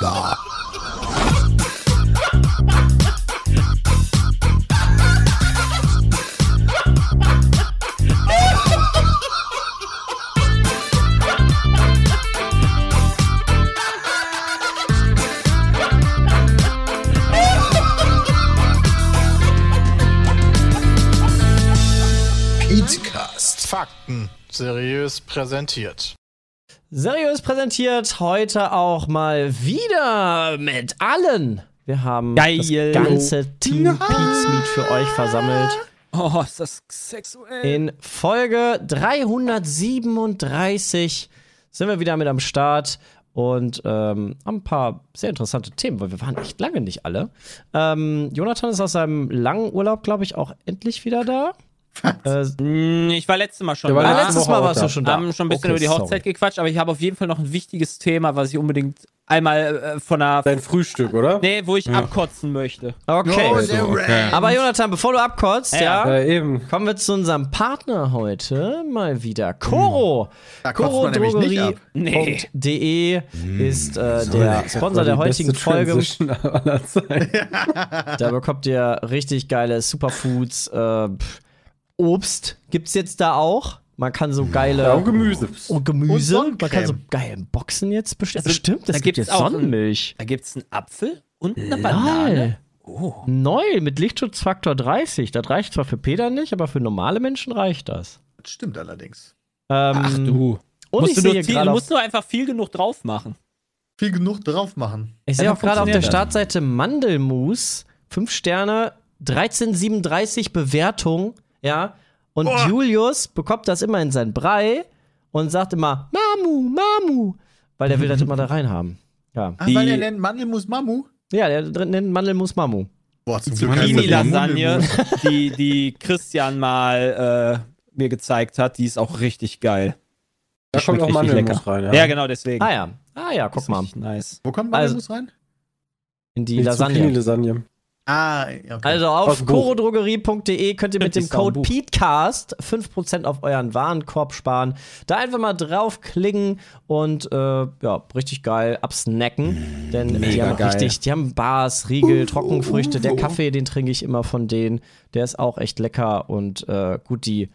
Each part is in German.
Da. Fakten seriös präsentiert. Seriös präsentiert heute auch mal wieder mit allen. Wir haben Geil. das ganze Team Pete's Meet für euch versammelt. Oh, ist das sexuell. In Folge 337 sind wir wieder mit am Start und ähm, haben ein paar sehr interessante Themen, weil wir waren echt lange nicht alle. Ähm, Jonathan ist aus seinem langen Urlaub, glaube ich, auch endlich wieder da. Äh, Mm, Ich war letztes Mal schon war da. letzte letztes Mal warst du schon da. haben schon ein bisschen Okay, über die Hochzeit sorry. gequatscht, aber ich habe auf jeden Fall noch ein wichtiges Thema, was ich unbedingt einmal äh, von einer. Dein Frühstück, oder? Nee, wo ich abkotzen möchte. Okay. Oh, Rant. Aber Jonathan, bevor du abkotzt, ja, Ja. Ja, eben. kommen wir zu unserem Partner heute mal wieder. Nämlich nicht ab. Korodrogerie.de ist äh, der Sponsor der heutigen Folge. Da bekommt ihr richtig geile Superfoods. Äh, pff, Obst gibt's jetzt da auch. Man kann so geile Ja, und Gemüse. und Gemüse. Und Man kann so geile Boxen jetzt bestellen. Also, Stimmt, das da gibt gibt's jetzt auch ein- Sonnenmilch. Da gibt es einen Apfel und eine Banane. Lol. Oh. Neu mit Lichtschutzfaktor 30. Das reicht zwar für Peter nicht, aber für normale Menschen reicht das. Das stimmt allerdings. Ähm, Ach du. Und musst ich du, nur sehe viel, gerade du musst nur einfach viel genug drauf machen. Viel genug drauf machen. Ich sehe auch gerade auf der. Startseite Mandelmus, 5 Sterne, 1337 Bewertung, ja. Und Oh. Julius bekommt das immer in sein Brei und sagt immer Mamu, Mamu, weil der will das immer da rein haben. Ja. Die- weil er nennt Mandelmus Mamu. Ja, der drin nennt Mandelmus Mamu. Boah, zum Zucchini-Lasagne, die, die Christian mal äh, mir gezeigt hat, die ist auch richtig geil. Da kommt auch Mandelmus lecker. rein. Ja, Ja, genau deswegen. Ah ja. Ah ja, guck mal. Nice. Wo kommt Also- Mandelmus rein? In die Die Lasagne. Zucchini-Lasagne. Ah, okay. Also auf chorodrogerie.de könnt ihr mit dem Code. PETECAST 5% auf euren Warenkorb sparen. Da einfach mal draufklicken und äh, ja, richtig geil absnacken. Denn die Mega haben geil. richtig, die haben Bars, Riegel, Trockenfrüchte. Der Kaffee, den trinke ich immer von denen. Der ist auch echt lecker und äh, gut, die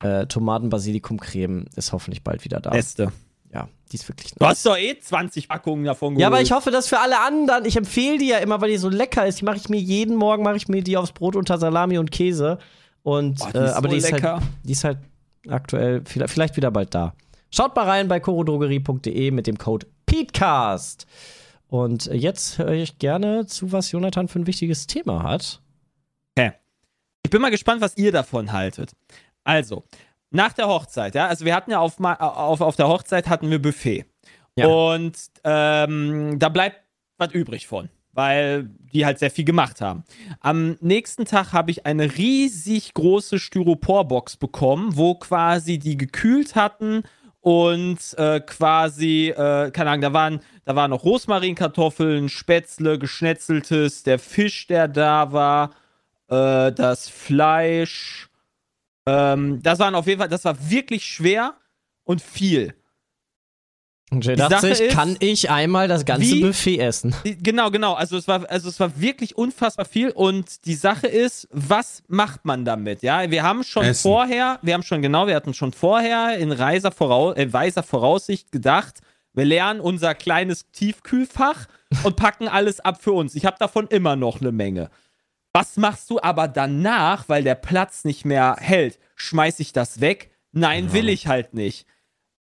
äh, Tomaten-Basilikum-Creme ist hoffentlich bald wieder da. Beste. Ja, die ist wirklich Du hast doch eh 20 Packungen davon ja, aber geholt. ich hoffe, dass für alle anderen, ich empfehle die ja immer, weil die so lecker ist. Die mache ich mir jeden Morgen, mache ich mir die aufs Brot unter Salami und Käse. Und, Boah, die äh, ist aber so die ist, lecker. halt, die ist halt aktuell, vielleicht, wieder bald da. Schaut mal rein bei chorodrogerie.de mit dem Code PETECAST. Und jetzt höre ich gerne zu, was Jonathan für ein wichtiges Thema hat. Ich bin mal gespannt, was ihr davon haltet. Also, nach der Hochzeit, ja, also wir hatten ja auf, ma- auf, auf der Hochzeit hatten wir Buffet. Ja. Und ähm, da bleibt was übrig von, weil die halt sehr viel gemacht haben. Am nächsten Tag habe ich eine riesig große Styroporbox bekommen, wo quasi die gekühlt hatten und äh, quasi, äh, keine Ahnung, da waren, da waren noch Rosmarinkartoffeln, Spätzle, geschnetzeltes, der Fisch, der da war, äh, das Fleisch. Ähm, das waren auf jeden Fall, das war wirklich schwer und viel. Und Jay Die dachte ist, kann ich einmal das ganze wie- Buffet essen? Genau, genau. Also es war, also es war wirklich unfassbar viel. Und die Sache ist, was macht man damit? Ja, wir haben schon Essen. vorher, wir haben schon genau, wir hatten schon vorher in weiser, Vorau äh, weiser Voraussicht gedacht, wir lernen unser kleines Tiefkühlfach und packen alles ab für uns. Ich habe davon immer noch eine Menge. Was machst du aber danach, weil der Platz nicht mehr hält? Schmeiß ich das weg? Nein, will ich halt nicht.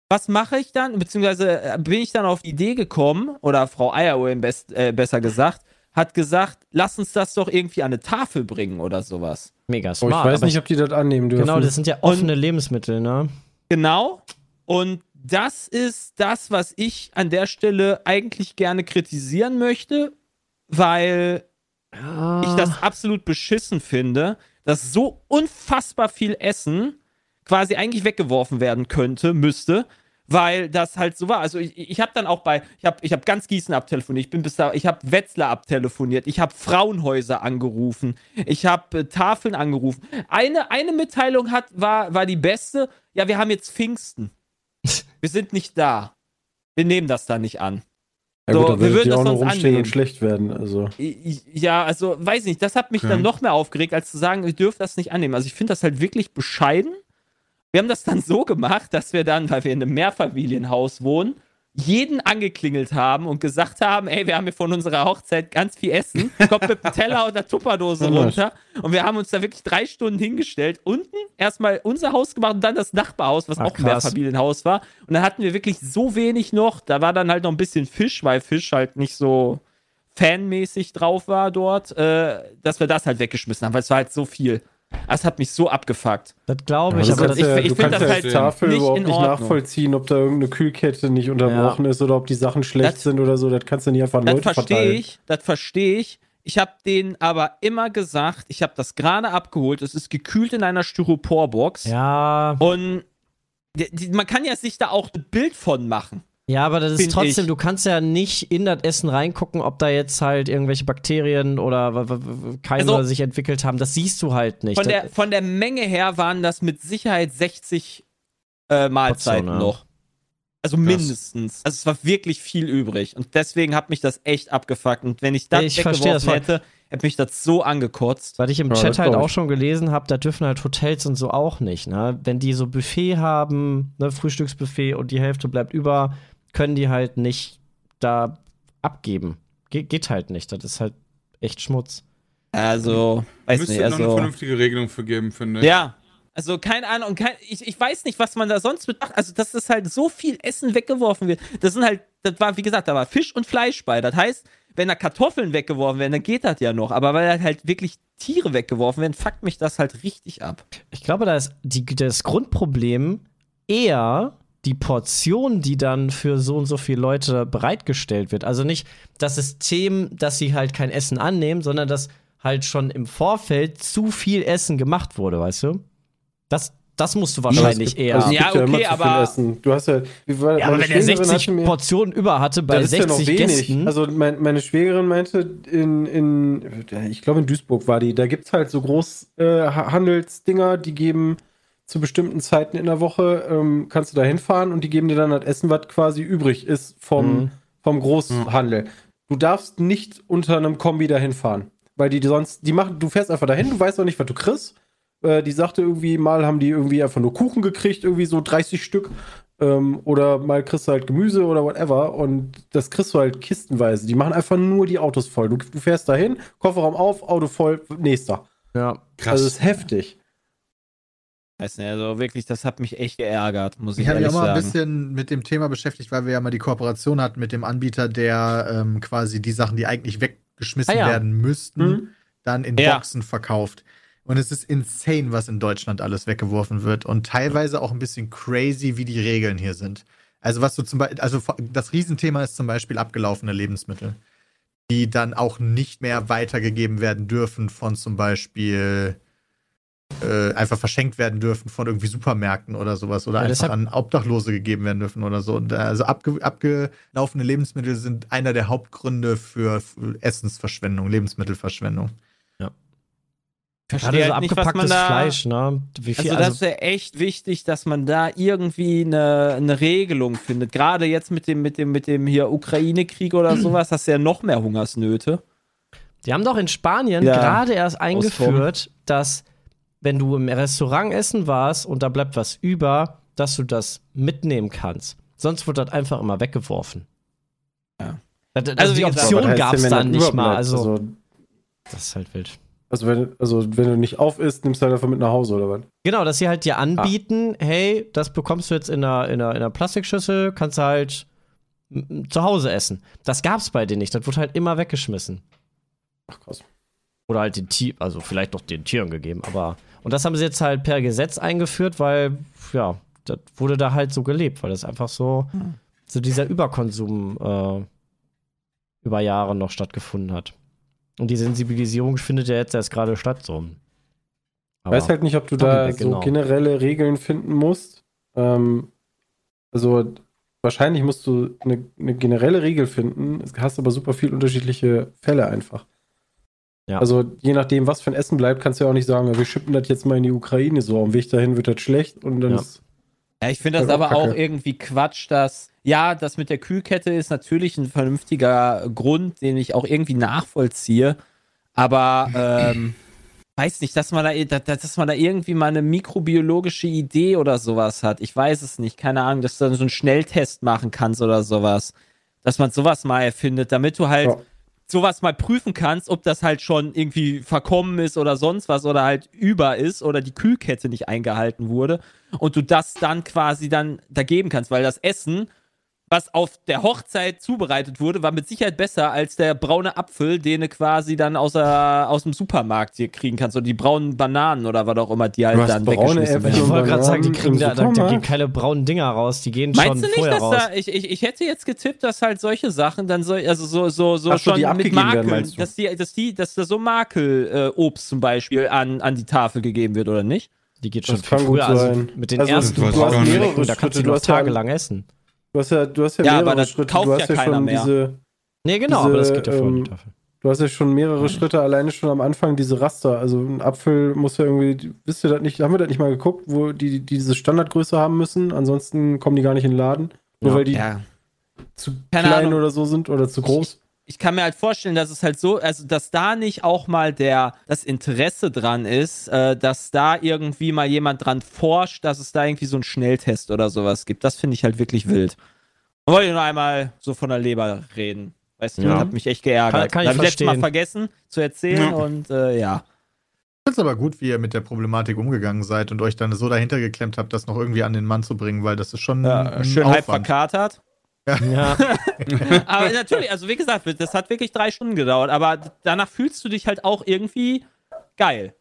Was mache ich dann? Beziehungsweise äh, bin ich dann auf die Idee gekommen, oder Frau Eieruhr best, äh, besser gesagt, hat gesagt, lass uns das doch irgendwie an eine Tafel bringen oder sowas. Mega Oh, smart. ich weiß nicht, ob die das annehmen dürfen. genau, das sind ja offene Lebensmittel, ne? Genau. Und das ist das, was ich an der Stelle eigentlich gerne kritisieren möchte, weil ich das absolut beschissen finde, dass so unfassbar viel Essen quasi eigentlich weggeworfen werden könnte, müsste, weil das halt so war. Also ich, ich habe dann auch bei, ich habe ich hab ganz Gießen abtelefoniert, ich bin bis da, ich habe Wetzlar abtelefoniert, ich habe Frauenhäuser angerufen, ich habe äh, Tafeln angerufen. Eine, eine Mitteilung hat, war, war die beste, ja, wir haben jetzt Pfingsten. Wir sind nicht da. Wir nehmen das da nicht an. Ja, So, gut, wir würden das sonst rumstehen annehmen. und schlecht werden. Also. Ja, also weiß nicht, das hat mich Okay. dann noch mehr aufgeregt, als zu sagen, ihr dürft das nicht annehmen. Also ich finde das halt wirklich bescheiden. Wir haben das dann so gemacht, dass wir dann, weil wir in einem Mehrfamilienhaus wohnen, jeden angeklingelt haben und gesagt haben, ey, wir haben hier von unserer Hochzeit ganz viel Essen, kommt mit einem Teller und einer Tupperdose runter. Und wir haben uns da wirklich drei Stunden hingestellt. Unten erstmal unser Haus gemacht und dann das Nachbarhaus, was Ah, auch ein. Mehrfamilienhaus war. Und dann hatten wir wirklich so wenig noch. Da war dann halt noch ein bisschen Fisch, weil Fisch halt nicht so fanmäßig drauf war dort, äh, dass wir das halt weggeschmissen haben, weil es war halt so viel. Das hat mich so abgefuckt. Das glaube Aber ich, du aber kannst das, ich- ja, ich du find kannst das ja halt Tafel nicht überhaupt in nicht nachvollziehen, ob da irgendeine Kühlkette nicht unterbrochen ist oder ob die Sachen schlecht Das- sind oder so. Das kannst du nicht einfach an Das Leute verstehe verteilen. ich, das verstehe ich. Ich habe denen aber immer gesagt, ich habe das gerade abgeholt, es ist gekühlt in einer Styroporbox. ja, Und die, die, man kann ja sich da auch ein Bild von machen. Ja, aber das ist trotzdem, ich. du kannst ja nicht in das Essen reingucken, ob da jetzt halt irgendwelche Bakterien oder Keime Also- sich entwickelt haben. Das siehst du halt nicht. Von der, von der Menge her waren das mit Sicherheit 60 äh, Mahlzeiten Portionen, ja. noch. Also mindestens. Also es war wirklich viel übrig. Und deswegen hat mich das echt abgefuckt. Und wenn ich das Ich verstehe das weggeworfen hätte, hätte mich das so angekotzt. Was ich im Ja, Chat halt auch schon gelesen habe, da dürfen halt Hotels und so auch nicht. Ne? Wenn die so Buffet haben, ne, Frühstücksbuffet und die Hälfte bleibt über, können die halt nicht da abgeben. Ge geht halt nicht. Das ist halt echt Schmutz. Also, weiß Müsste nicht, noch eine also. vernünftige Regelung für geben, finde ich. Ja. Also keine Ahnung, und kein, ich, ich weiß nicht, was man da sonst mit macht. Also, dass das halt so viel Essen weggeworfen wird. Das sind halt, das war, wie gesagt, da war Fisch und Fleisch bei. Das heißt, wenn da Kartoffeln weggeworfen werden, dann geht das ja noch. Aber weil da halt wirklich Tiere weggeworfen werden, fuckt mich das halt richtig ab. Ich glaube, da ist die, das Grundproblem eher die Portion, die dann für so und so viele Leute bereitgestellt wird. Also nicht das System, dass sie halt kein Essen annehmen, sondern dass halt schon im Vorfeld zu viel Essen gemacht wurde, weißt du? Das, das musst du wahrscheinlich gibt- eher. Also Ja, ja okay, zu viel aber- Essen. Du hast ja, wie war, ja, aber meine wenn er Schwägerin 60 hatte mir- Portionen über hatte bei das ist ja noch 60 wenig. Gästen. Also mein, meine Schwägerin meinte, in, in ich glaube in Duisburg war die, da gibt es halt so Großhandelsdinger, die geben zu bestimmten Zeiten in der Woche, ähm, kannst du da hinfahren und die geben dir dann das Essen, was quasi übrig ist vom, Mhm. vom Großhandel. Du darfst nicht unter einem Kombi dahin fahren, weil die sonst, die machen, du fährst einfach dahin, du weißt auch nicht, was du kriegst. Äh, die sagte irgendwie, mal haben die irgendwie einfach nur Kuchen gekriegt, irgendwie so 30 Stück. Ähm, oder mal kriegst du halt Gemüse oder whatever. Und das kriegst du halt kistenweise. Die machen einfach nur die Autos voll. Du, du fährst dahin, Kofferraum auf, Auto voll, nächster. ja. Krass. Also das ist heftig. Weiß nicht, also wirklich, das hat mich echt geärgert, muss ich, Ich habe mich auch ehrlich mal ein sagen. bisschen mit dem Thema beschäftigt, weil wir ja mal die Kooperation hatten mit dem Anbieter, der ähm, quasi die Sachen, die eigentlich weggeschmissen Ah, ja. werden müssten, Mhm. dann in Ja. Boxen verkauft. Und es ist insane, was in Deutschland alles weggeworfen wird. Und teilweise auch ein bisschen crazy, wie die Regeln hier sind. Also, was du zum Beispiel, also das Riesenthema ist zum Beispiel abgelaufene Lebensmittel, die dann auch nicht mehr weitergegeben werden dürfen von zum Beispiel äh, einfach verschenkt werden dürfen von irgendwie Supermärkten oder sowas oder Ja, einfach an Obdachlose gegeben werden dürfen oder so. Und, äh, also abge abgelaufene Lebensmittel sind einer der Hauptgründe für Essensverschwendung, Lebensmittelverschwendung. Gerade verstehe so halt nicht, was man abgepacktes da. Fleisch, ne? Wie viel, Also, also, das wäre echt wichtig, dass man da irgendwie eine, eine Regelung findet. Gerade jetzt mit dem, mit dem, mit dem hier Ukraine-Krieg oder sowas, hast du ja noch mehr Hungersnöte. Die haben doch in Spanien Ja, gerade erst eingeführt, dass wenn du im Restaurant essen warst und da bleibt was über, dass du das mitnehmen kannst. Sonst wird das einfach immer weggeworfen. Ja. Also, Also, die Option gab es dann nicht mal. Also, also, das ist halt wild. also, wenn, also wenn du nicht auf isst, nimmst du halt einfach mit nach Hause oder was? Genau, dass sie halt dir anbieten, hey, das bekommst du jetzt in einer, in einer, in einer Plastikschüssel, kannst du halt zu Hause essen. Das gab's bei denen nicht. Das wurde halt immer weggeschmissen. Ach krass. Oder halt den Tier, also vielleicht noch den Tieren gegeben, aber. Und das haben sie jetzt halt per Gesetz eingeführt, weil, ja, das wurde da halt so gelebt, weil das einfach so, so dieser Überkonsum äh, über Jahre noch stattgefunden hat. Und die Sensibilisierung findet ja jetzt erst gerade statt, so. Ich weiß halt nicht, ob du da Weg, so genau. generelle Regeln finden musst. Ähm, also wahrscheinlich musst du eine, eine generelle Regel finden. Es hast aber super viel unterschiedliche Fälle einfach. Ja. Also je nachdem, was für ein Essen bleibt, kannst du ja auch nicht sagen, wir schippen das jetzt mal in die Ukraine so. Am Weg dahin wird das schlecht und dann Ja. ist Ja, ich finde das Das auch aber auch kacke. irgendwie Quatsch, dass ja, das mit der Kühlkette ist natürlich ein vernünftiger Grund, den ich auch irgendwie nachvollziehe. Aber ähm, weiß nicht, dass man, da, dass man da irgendwie mal eine mikrobiologische Idee oder sowas hat. Ich weiß es nicht. Keine Ahnung, dass du dann so einen Schnelltest machen kannst oder sowas. Dass man sowas mal erfindet, damit du halt Ja. Sowas mal prüfen kannst, ob das halt schon irgendwie verkommen ist oder sonst was oder halt über ist oder die Kühlkette nicht eingehalten wurde und du das dann quasi dann da geben kannst, weil das Essen, was auf der Hochzeit zubereitet wurde, war mit Sicherheit besser als der braune Apfel, den du quasi dann aus, der, aus dem Supermarkt hier kriegen kannst oder die braunen Bananen oder was auch immer, die halt dann weggeschmissen werden. Ich wollte gerade sagen, die kriegen da, da, da gehen keine braunen Dinger raus, die gehen Meinst schon du nicht, vorher dass raus. da, ich, ich, ich hätte jetzt getippt, dass halt solche Sachen dann so, also so, so, so Ach so, schon die mit werden, Makeln, du? dass die, dass die, dass da so Makelobst äh, Obst zum Beispiel an, an die Tafel gegeben wird, oder nicht? Die geht Das schon viel kann gut früher. Also mit den Also, ersten du hast mehrere da kannst du Schritte, du noch hast tagelang essen. Du hast ja, du hast ja, Ja, mehrere aber das Schritte. kauft Du ja hast ja, keiner schon mehr. diese, Nee, genau, Diese, aber das geht ja vor ähm, die Tafel. du hast ja schon mehrere Schritte alleine schon am Anfang diese Raster. Also ein Apfel muss ja irgendwie, wisst ihr das nicht, haben wir das nicht mal geguckt, wo die, die diese Standardgröße haben müssen? Ansonsten kommen die gar nicht in den Laden. Nur Ja. weil die Ja. zu Keine klein Ahnung. oder so sind oder zu groß. Ich kann mir halt vorstellen, dass es halt so, also dass da nicht auch mal der, das Interesse dran ist, äh, dass da irgendwie mal jemand dran forscht, dass es da irgendwie so einen Schnelltest oder sowas gibt. Das finde ich halt wirklich wild. Und wollte ich nur einmal so von der Leber reden. Weißt du, Ja. das hat mich echt geärgert. Kann- kann ich das hab ich letztes Mal vergessen zu erzählen Ja. und äh, ja. Ich finde es aber gut, wie ihr mit der Problematik umgegangen seid und euch dann so dahinter geklemmt habt, das noch irgendwie an den Mann zu bringen, weil das ist schon ja ein schön halb Aufwand. verkatert. Ja, aber natürlich, also wie gesagt, das hat wirklich drei Stunden gedauert, aber danach fühlst du dich halt auch irgendwie geil.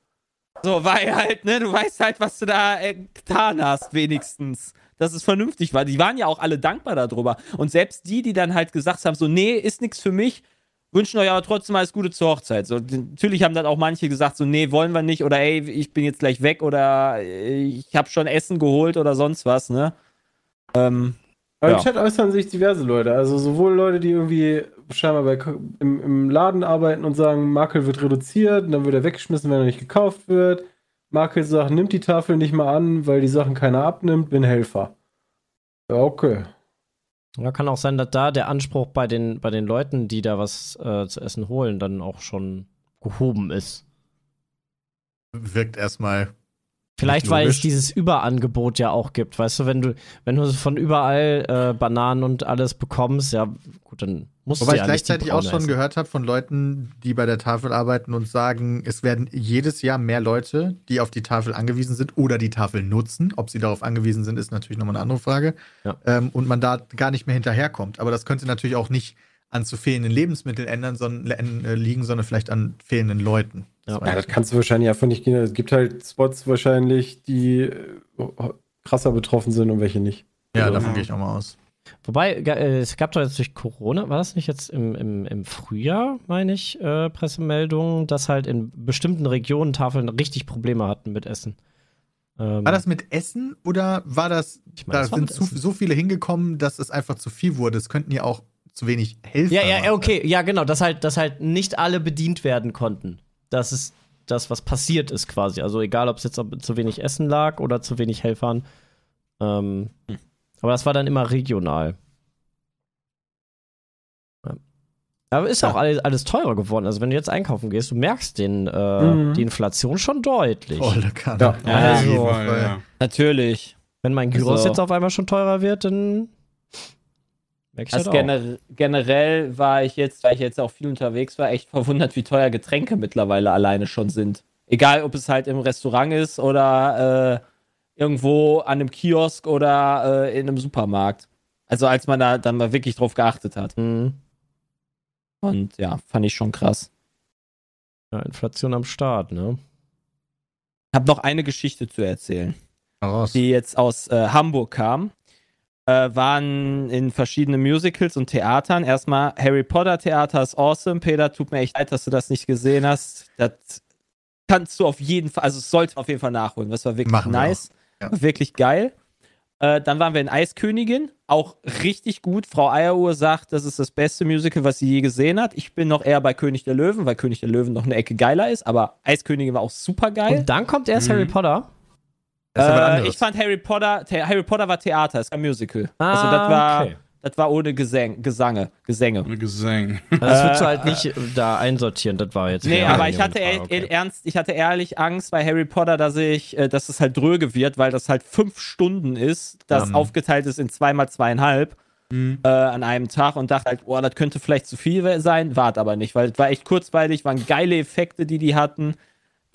So, weil halt, ne, du weißt halt, was du da äh, getan hast, wenigstens. Dass es vernünftig war. Die waren ja auch alle dankbar darüber. Und selbst die, die dann halt gesagt haben, so, nee, ist nichts für mich, wünschen euch aber trotzdem alles Gute zur Hochzeit. So, natürlich haben dann auch manche gesagt, so, nee, wollen wir nicht, oder ey, ich bin jetzt gleich weg, oder äh, ich habe schon Essen geholt oder sonst was, ne? Ähm, Aber Ja. im Chat äußern sich diverse Leute. Also sowohl Leute, die irgendwie scheinbar bei, im, im Laden arbeiten und sagen, Makel wird reduziert und dann wird er weggeschmissen, wenn er nicht gekauft wird. Makel sagt, nimmt die Tafel nicht mal an, weil die Sachen keiner abnimmt, bin Helfer. Ja, okay. Ja, kann auch sein, dass da der Anspruch bei den, bei den Leuten, die da was äh, zu essen holen, dann auch schon gehoben ist. Wirkt erstmal. Vielleicht, weil es dieses Überangebot ja auch gibt. Weißt du, wenn du, wenn du von überall äh, Bananen und alles bekommst, ja, gut, dann musst Wobei du ich ja nicht die gleichzeitig auch schon essen. gehört habe von Leuten, die bei der Tafel arbeiten und sagen, es werden jedes Jahr mehr Leute, die auf die Tafel angewiesen sind oder die Tafel nutzen. Ob sie darauf angewiesen sind, ist natürlich nochmal eine andere Frage. Ja. Ähm, und man da gar nicht mehr hinterherkommt. Aber das könnte natürlich auch nicht an zu fehlenden Lebensmitteln ändern, sondern, äh, liegen, sondern vielleicht an fehlenden Leuten. Ja. Ja, das kannst du wahrscheinlich einfach nicht gehen. Es gibt halt Spots wahrscheinlich, die äh, krasser betroffen sind und welche nicht. Ja, Also, davon gehe ich auch mal aus. Wobei, äh, es gab doch jetzt durch Corona, war das nicht jetzt im, im, im Frühjahr, meine ich, äh, Pressemeldungen, dass halt in bestimmten Regionen Tafeln richtig Probleme hatten mit Essen. Ähm, War das mit Essen oder war das, Ich meine, da das sind zu, so viele hingekommen, dass es einfach zu viel wurde? Es könnten ja auch zu wenig Helfer Ja, ja, ja, okay, ja, genau, dass halt, dass halt nicht alle bedient werden konnten. Das ist das, was passiert ist quasi. Also egal, ob es jetzt zu wenig Essen lag oder zu wenig Helfern. Ähm, aber das war dann immer regional. Ja. Aber ist auch alles, alles teurer geworden. Also wenn du jetzt einkaufen gehst, du merkst den, äh, Mhm. die Inflation schon deutlich. Volle Kanne. Ja. Ja, also, ja. natürlich. Wenn mein Gyros Also- jetzt auf einmal schon teurer wird, dann Also gener generell war ich jetzt, weil ich jetzt auch viel unterwegs war, echt verwundert, wie teuer Getränke mittlerweile alleine schon sind. Egal, ob es halt im Restaurant ist oder äh, irgendwo an einem Kiosk oder äh, in einem Supermarkt. Also als man da dann mal wirklich drauf geachtet hat. Mhm. Und ja, fand ich schon krass. Ja, Inflation am Start, ne? Hab noch eine Geschichte zu erzählen. Raus. die jetzt aus äh, Hamburg kam, waren in verschiedenen Musicals und Theatern. Erstmal Harry Potter Theater ist awesome. Peter, tut mir echt leid, dass du das nicht gesehen hast. Das kannst du auf jeden Fall, also sollte auf jeden Fall nachholen. Das war wirklich Machen wir nice. auch. Ja. Wirklich geil. Äh, dann waren wir in Eiskönigin, auch richtig gut. Frau Eieruhr sagt, das ist das beste Musical, was sie je gesehen hat. Ich bin noch eher bei König der Löwen, weil König der Löwen noch eine Ecke geiler ist, aber Eiskönigin war auch super geil. Und dann kommt erst Mhm. Harry Potter. Das ist aber was Äh, ich fand Harry Potter, Harry Potter war Theater, ist kein Musical. Ah, also das war, okay. Das war ohne Gesang, Gesange, Gesänge. Ohne Gesang. Also das würdest du halt nicht äh, da einsortieren, das war jetzt. Nee, aber ich hatte Ah, e- okay. ernst, ich hatte ehrlich Angst bei Harry Potter, dass ich, äh, dass es halt dröge wird, weil das halt fünf Stunden ist, das Mhm. aufgeteilt ist in zweimal zweieinhalb äh, an einem Tag und dachte halt, boah, das könnte vielleicht zu viel sein, war es aber nicht, weil es war echt kurzweilig, waren geile Effekte, die die hatten,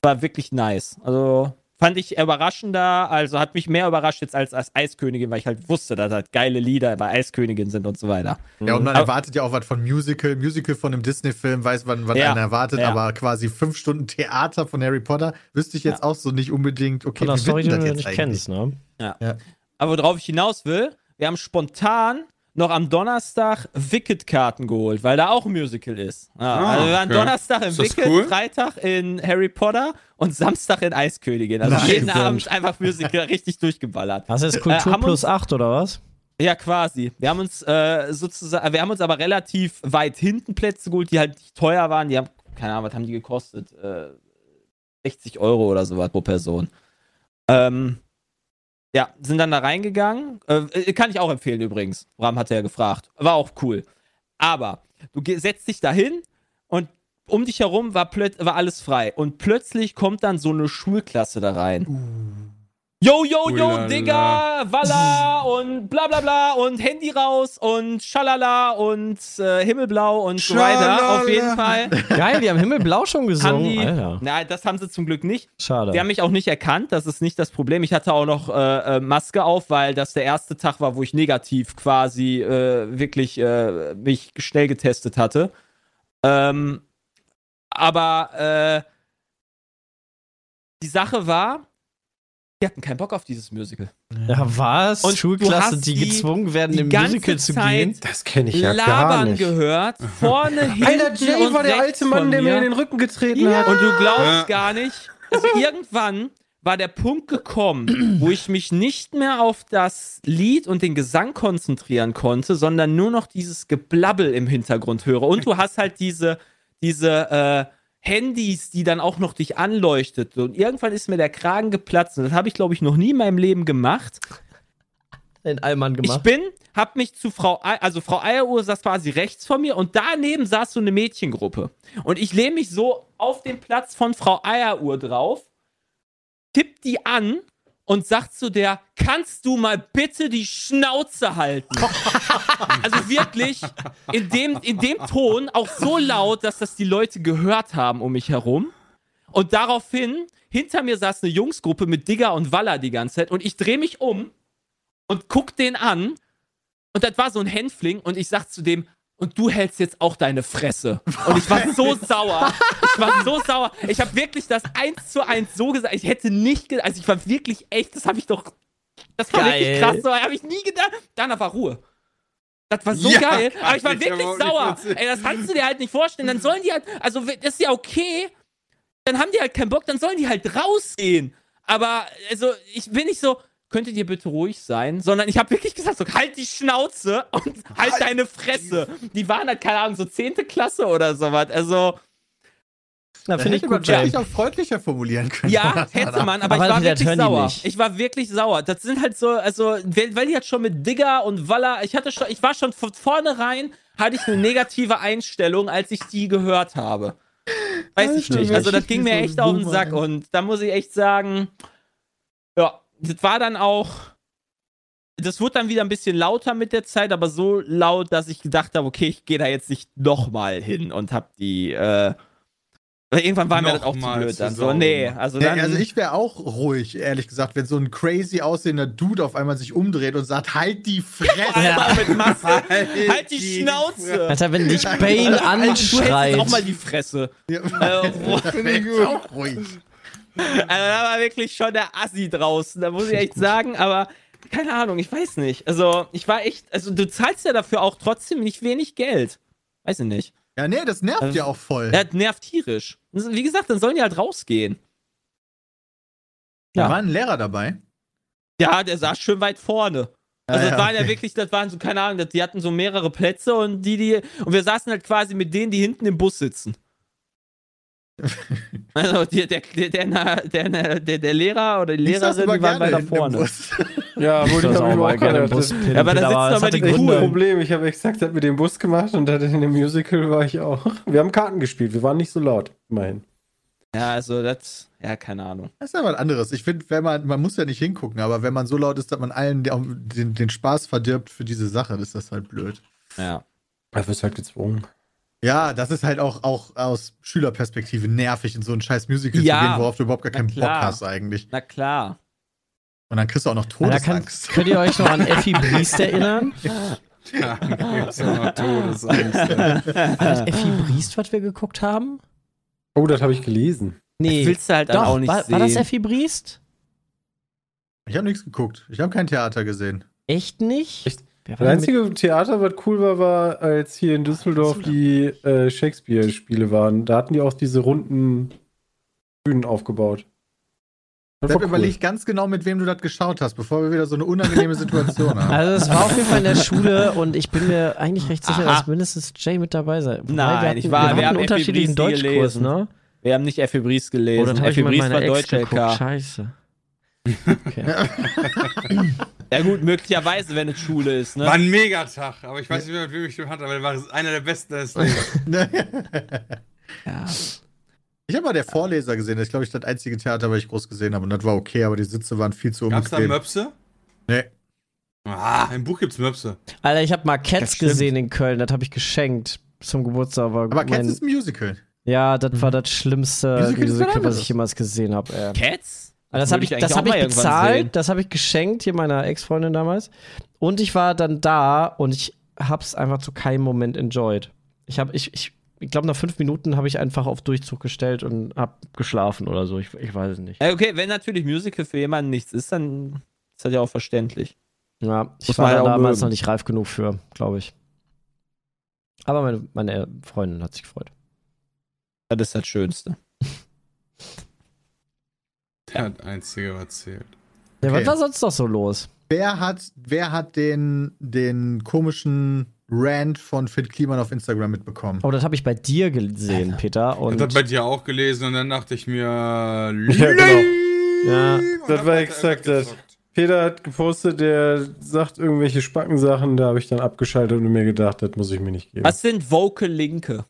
war wirklich nice. Also fand ich überraschender, also hat mich mehr überrascht jetzt als als Eiskönigin, weil ich halt wusste, dass halt geile Lieder bei Eiskönigin sind und so weiter. Ja, und man Aber- erwartet ja auch was von Musical. Musical von einem Disney-Film weiß man, was Ja, einer erwartet, ja. aber quasi fünf Stunden Theater von Harry Potter wüsste ich jetzt auch so nicht unbedingt, okay, Von der wie Story, die denn du das nicht jetzt kennst, ne? Aber worauf ich hinaus will, wir haben spontan noch am Donnerstag Wicked-Karten geholt, weil da auch ein Musical ist. Ja, Ah, also wir waren okay. Donnerstag in Ist das Wicked, cool? Freitag in Harry Potter und Samstag in Eiskönigin. Also Nice. jeden Abend einfach Musical richtig durchgeballert. Hast du jetzt Kultur Äh, plus uns- 8 oder was? Ja, quasi. Wir haben uns äh, sozusagen, wir haben uns aber relativ weit hinten Plätze geholt, die halt nicht teuer waren. Die haben, keine Ahnung, was haben die gekostet? Äh, 60 Euro oder sowas pro Person. Ähm, ja, sind dann da reingegangen. Äh, äh, kann ich auch empfehlen übrigens. Ram hatte ja gefragt. War auch cool. Aber du setzt dich da hin und um dich herum war, war alles frei. Und plötzlich kommt dann so eine Schulklasse da rein. Yo, yo, yo, Ulala. Digga, Walla und bla bla bla und Handy raus und Schalala und äh, Himmelblau und so weiter. Auf jeden Fall Geil, die haben Himmelblau schon haben gesungen. die. Alter. Nein, das haben sie zum Glück nicht. Schade. Die haben mich auch nicht erkannt, das ist nicht das Problem. Ich hatte auch noch äh, äh, Maske auf, weil das der erste Tag war, wo ich negativ quasi äh, wirklich äh, mich schnell getestet hatte. Ähm, aber äh, die Sache war, die hatten keinen Bock auf dieses Musical. ja, was? Und Schulklasse, die, die- gezwungen werden, im Musical zu Zeit gehen. Das kenne ich ja gar Labern nicht. gehört, vorne, hinten Alter, Jay und war der rechts alte Mann, von der mir in den Rücken getreten Ja. hat. Und du glaubst Ja. gar nicht, also irgendwann war der Punkt gekommen, wo ich mich nicht mehr auf das Lied und den Gesang konzentrieren konnte, sondern nur noch dieses Geblabbel im Hintergrund höre. Und du hast halt diese, diese äh, Handys, die dann auch noch dich anleuchtet. Und irgendwann ist mir der Kragen geplatzt. Und das habe ich, glaube ich, noch nie in meinem Leben gemacht. Den Allmann Ich gemacht. bin, hab mich zu Frau, Ei- also Frau Eieruhr saß quasi rechts von mir und daneben saß so eine Mädchengruppe. Und ich lehne mich so auf den Platz von Frau Eieruhr drauf, tipp die an und sagt zu der, kannst du mal bitte die Schnauze halten? also wirklich in dem, in dem Ton auch so laut, dass das die Leute gehört haben um mich herum. Und daraufhin, hinter mir saß eine Jungsgruppe mit Digger und Waller die ganze Zeit und ich drehe mich um und guck den an. Und das war so ein Hänfling und ich sag zu dem, und du hältst jetzt auch deine Fresse. Und ich war so sauer. Ich war so sauer. Ich habe wirklich das eins zu eins so gesagt. Ich hätte nicht gedacht, also ich war wirklich echt, das habe ich doch, das war Geil. wirklich krass, so habe ich nie gedacht. Danach war Ruhe. Das war so Ja, geil. Aber ich war wirklich sauer. Ey, das kannst du dir halt nicht vorstellen. Dann sollen die halt, also das ist ja okay. Dann haben die halt keinen Bock, dann sollen die halt rausgehen. Aber also ich bin nicht so, könntet ihr bitte ruhig sein, sondern ich habe wirklich gesagt, so halt die Schnauze und halt, deine Fresse. Die waren halt, keine Ahnung, so 10. Klasse oder sowas. Also, Na, finde ich gut, vielleicht auch freundlicher formulieren können. ja, hätte man, aber, Aber ich war wirklich sauer. nicht. Ich war wirklich sauer. Das sind halt so, also, weil die halt schon mit Digger und Waller, ich hatte schon, ich war schon von vornherein, hatte ich eine negative Einstellung, als ich die gehört habe. Weiß ich nicht. Also, das ging mir echt auf den Sack und da muss ich echt sagen, ja, das war dann auch, das wurde dann wieder ein bisschen lauter mit der Zeit, aber so laut, dass ich gedacht habe, okay, ich gehe da jetzt nicht nochmal hin und hab die, äh, irgendwann war mir das auch zu blöd dann. So, nee, also Ja, dann. also ich wäre auch ruhig, ehrlich gesagt, wenn so ein crazy aussehender Dude auf einmal sich umdreht und sagt, halt die Fresse. Alter, mit Maske. Halt halt die Schnauze. Alter, wenn dich Bane hältst jetzt anschreit. auch mal die Fresse. Ja. Äh, Finde ich auch ruhig. Also, da war wirklich schon der Assi draußen, da muss ich echt sagen, aber keine Ahnung, ich weiß nicht. Also, ich war echt, also du zahlst ja dafür auch trotzdem nicht wenig Geld. Weiß ich nicht. Ja, nee, das nervt Also- ja auch voll. Er nervt tierisch. Wie gesagt, dann sollen die halt rausgehen. Da ja. war ein Lehrer dabei. Ja, der saß schön weit vorne. Also Ah, das ja, waren ja okay. wirklich, das waren so, keine Ahnung, das- die hatten so mehrere Plätze und die, die, und wir saßen halt quasi mit denen, die hinten im Bus sitzen. Also die, der, der, der, der, der, der Lehrer oder die Lehrerin, die waren weiter vorne. Ja, wo Ich auch mal gerne im keine. Bus. Das, Ja, aber da das aber hatte die. Coolen. Problem, ich habe exakt das mit dem Bus gemacht und dann in dem Musical war ich auch. Wir haben Karten gespielt, wir waren nicht so laut, immerhin. Ja, also das, ja, keine Ahnung. Das ist ja was anderes. Ich finde, wenn man, man muss ja nicht hingucken, aber wenn man so laut ist, dass man allen den, den, den Spaß verdirbt für diese Sache, dann ist das halt blöd. Ja. Dafür ist halt gezwungen. Ja, das ist halt auch, auch aus Schülerperspektive nervig, in so ein scheiß Musical Ja, zu gehen, worauf du überhaupt gar na keinen Bock hast eigentlich. Na klar. Und dann kriegst du auch noch da kann, Todesangst. könnt ihr euch noch an Effi Briest erinnern? Ja, da gibt's immer Todesangst. ja. War das Effi Briest, was wir geguckt haben? Oh, das habe ich gelesen. Nee. Das willst du halt dann Doch, auch nicht war, sehen. war das Effi Briest? Ich habe nichts geguckt. Ich habe kein Theater gesehen. Echt nicht? Echt? Das einzige Theater, was cool war, war, als hier in Düsseldorf die äh, Shakespeare-Spiele waren. Da hatten die auch diese runden Bühnen aufgebaut. War habe überlegt ganz genau, mit wem du das geschaut hast, bevor wir wieder so eine unangenehme Situation haben. also es war auf jeden Fall in der Schule und ich bin mir eigentlich recht sicher, Aha. dass mindestens Jay mit dabei sei. Wobei, Nein, wir hatten, ich war- wir wir haben unterschiedlichen Deutschkurs, gelesen. ne? Wir haben nicht Effi Briest gelesen. Oh, dann habe ich Effi mit Briest meiner war Ex Deutsch geguckt. LK. Scheiße. Okay. Ja gut, möglicherweise, wenn es Schule ist, ne? War ein Megatag, aber ich weiß nicht mehr, mit wem ich den hatte, aber der war einer der besten des. Ja. Ich habe mal der Vorleser gesehen. Das ist, glaube ich, das einzige Theater, was ich groß gesehen habe. Und das war okay, aber die Sitze waren viel zu Gab's da unbequem. Möpse? Nee. Ah, im Buch gibt's Möpse. Alter, ich habe mal Cats gesehen in Köln, das habe ich geschenkt zum Geburtstag. Aber, Aber Cats mein, ist ein Musical. Ja, das war das schlimmste Musical Musical, was ich jemals gesehen habe. Cats? Also das habe ich, das hab ich bezahlt, das habe ich geschenkt, hier meiner Ex-Freundin damals. Und ich war dann da und ich habe es einfach zu keinem Moment enjoyed. Ich habe, ich, ich, ich glaube, nach fünf Minuten habe ich einfach auf Durchzug gestellt und habe geschlafen oder so. Ich, ich weiß es nicht. Ja, okay, wenn natürlich Musical für jemanden nichts ist, dann ist das ja auch verständlich. Ja, ich Muss war halt damals mögen. noch nicht reif genug für, glaube ich. Aber meine, meine Freundin hat sich gefreut. Das ist das Schönste. Der hat einzige, was zählt. Ja, Okay. was war sonst noch so los? Wer hat, wer hat den, den komischen Rant von Fit Kliman auf Instagram mitbekommen? Oh, das habe ich bei dir gesehen, Peter. Ich Und hab das bei dir auch gelesen und dann dachte ich mir, Ja, genau. Ja, Das war exakt das. Peter hat gepostet, der sagt irgendwelche Spackensachen, da habe ich dann abgeschaltet und mir gedacht, das muss ich mir nicht geben. Was sind Vocal Linke?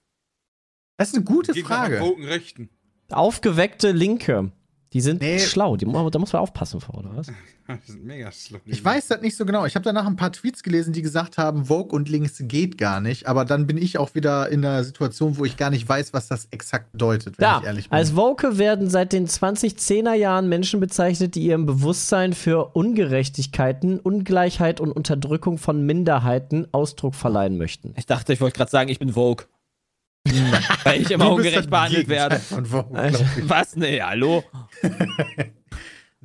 Das ist eine gute Frage. Woken Rechten. aufgeweckte Linke. Die sind Nee. schlau. Die, da muss man aufpassen vor, oder was? Die sind mega schlau. Ich weiß das nicht so genau. Ich habe danach ein paar Tweets gelesen, die gesagt haben, Vogue und links geht gar nicht. Aber dann bin ich auch wieder in einer Situation, wo ich gar nicht weiß, was das exakt bedeutet, wenn Da, ich ehrlich bin. als Woke werden seit den 2010er Jahren Menschen bezeichnet, die ihrem Bewusstsein für Ungerechtigkeiten, Ungleichheit und Unterdrückung von Minderheiten Ausdruck verleihen möchten. Ich dachte, ich wollte gerade sagen, ich bin Vogue. Weil ich immer ungerecht das behandelt werde. Ich. Was? Nee, hallo?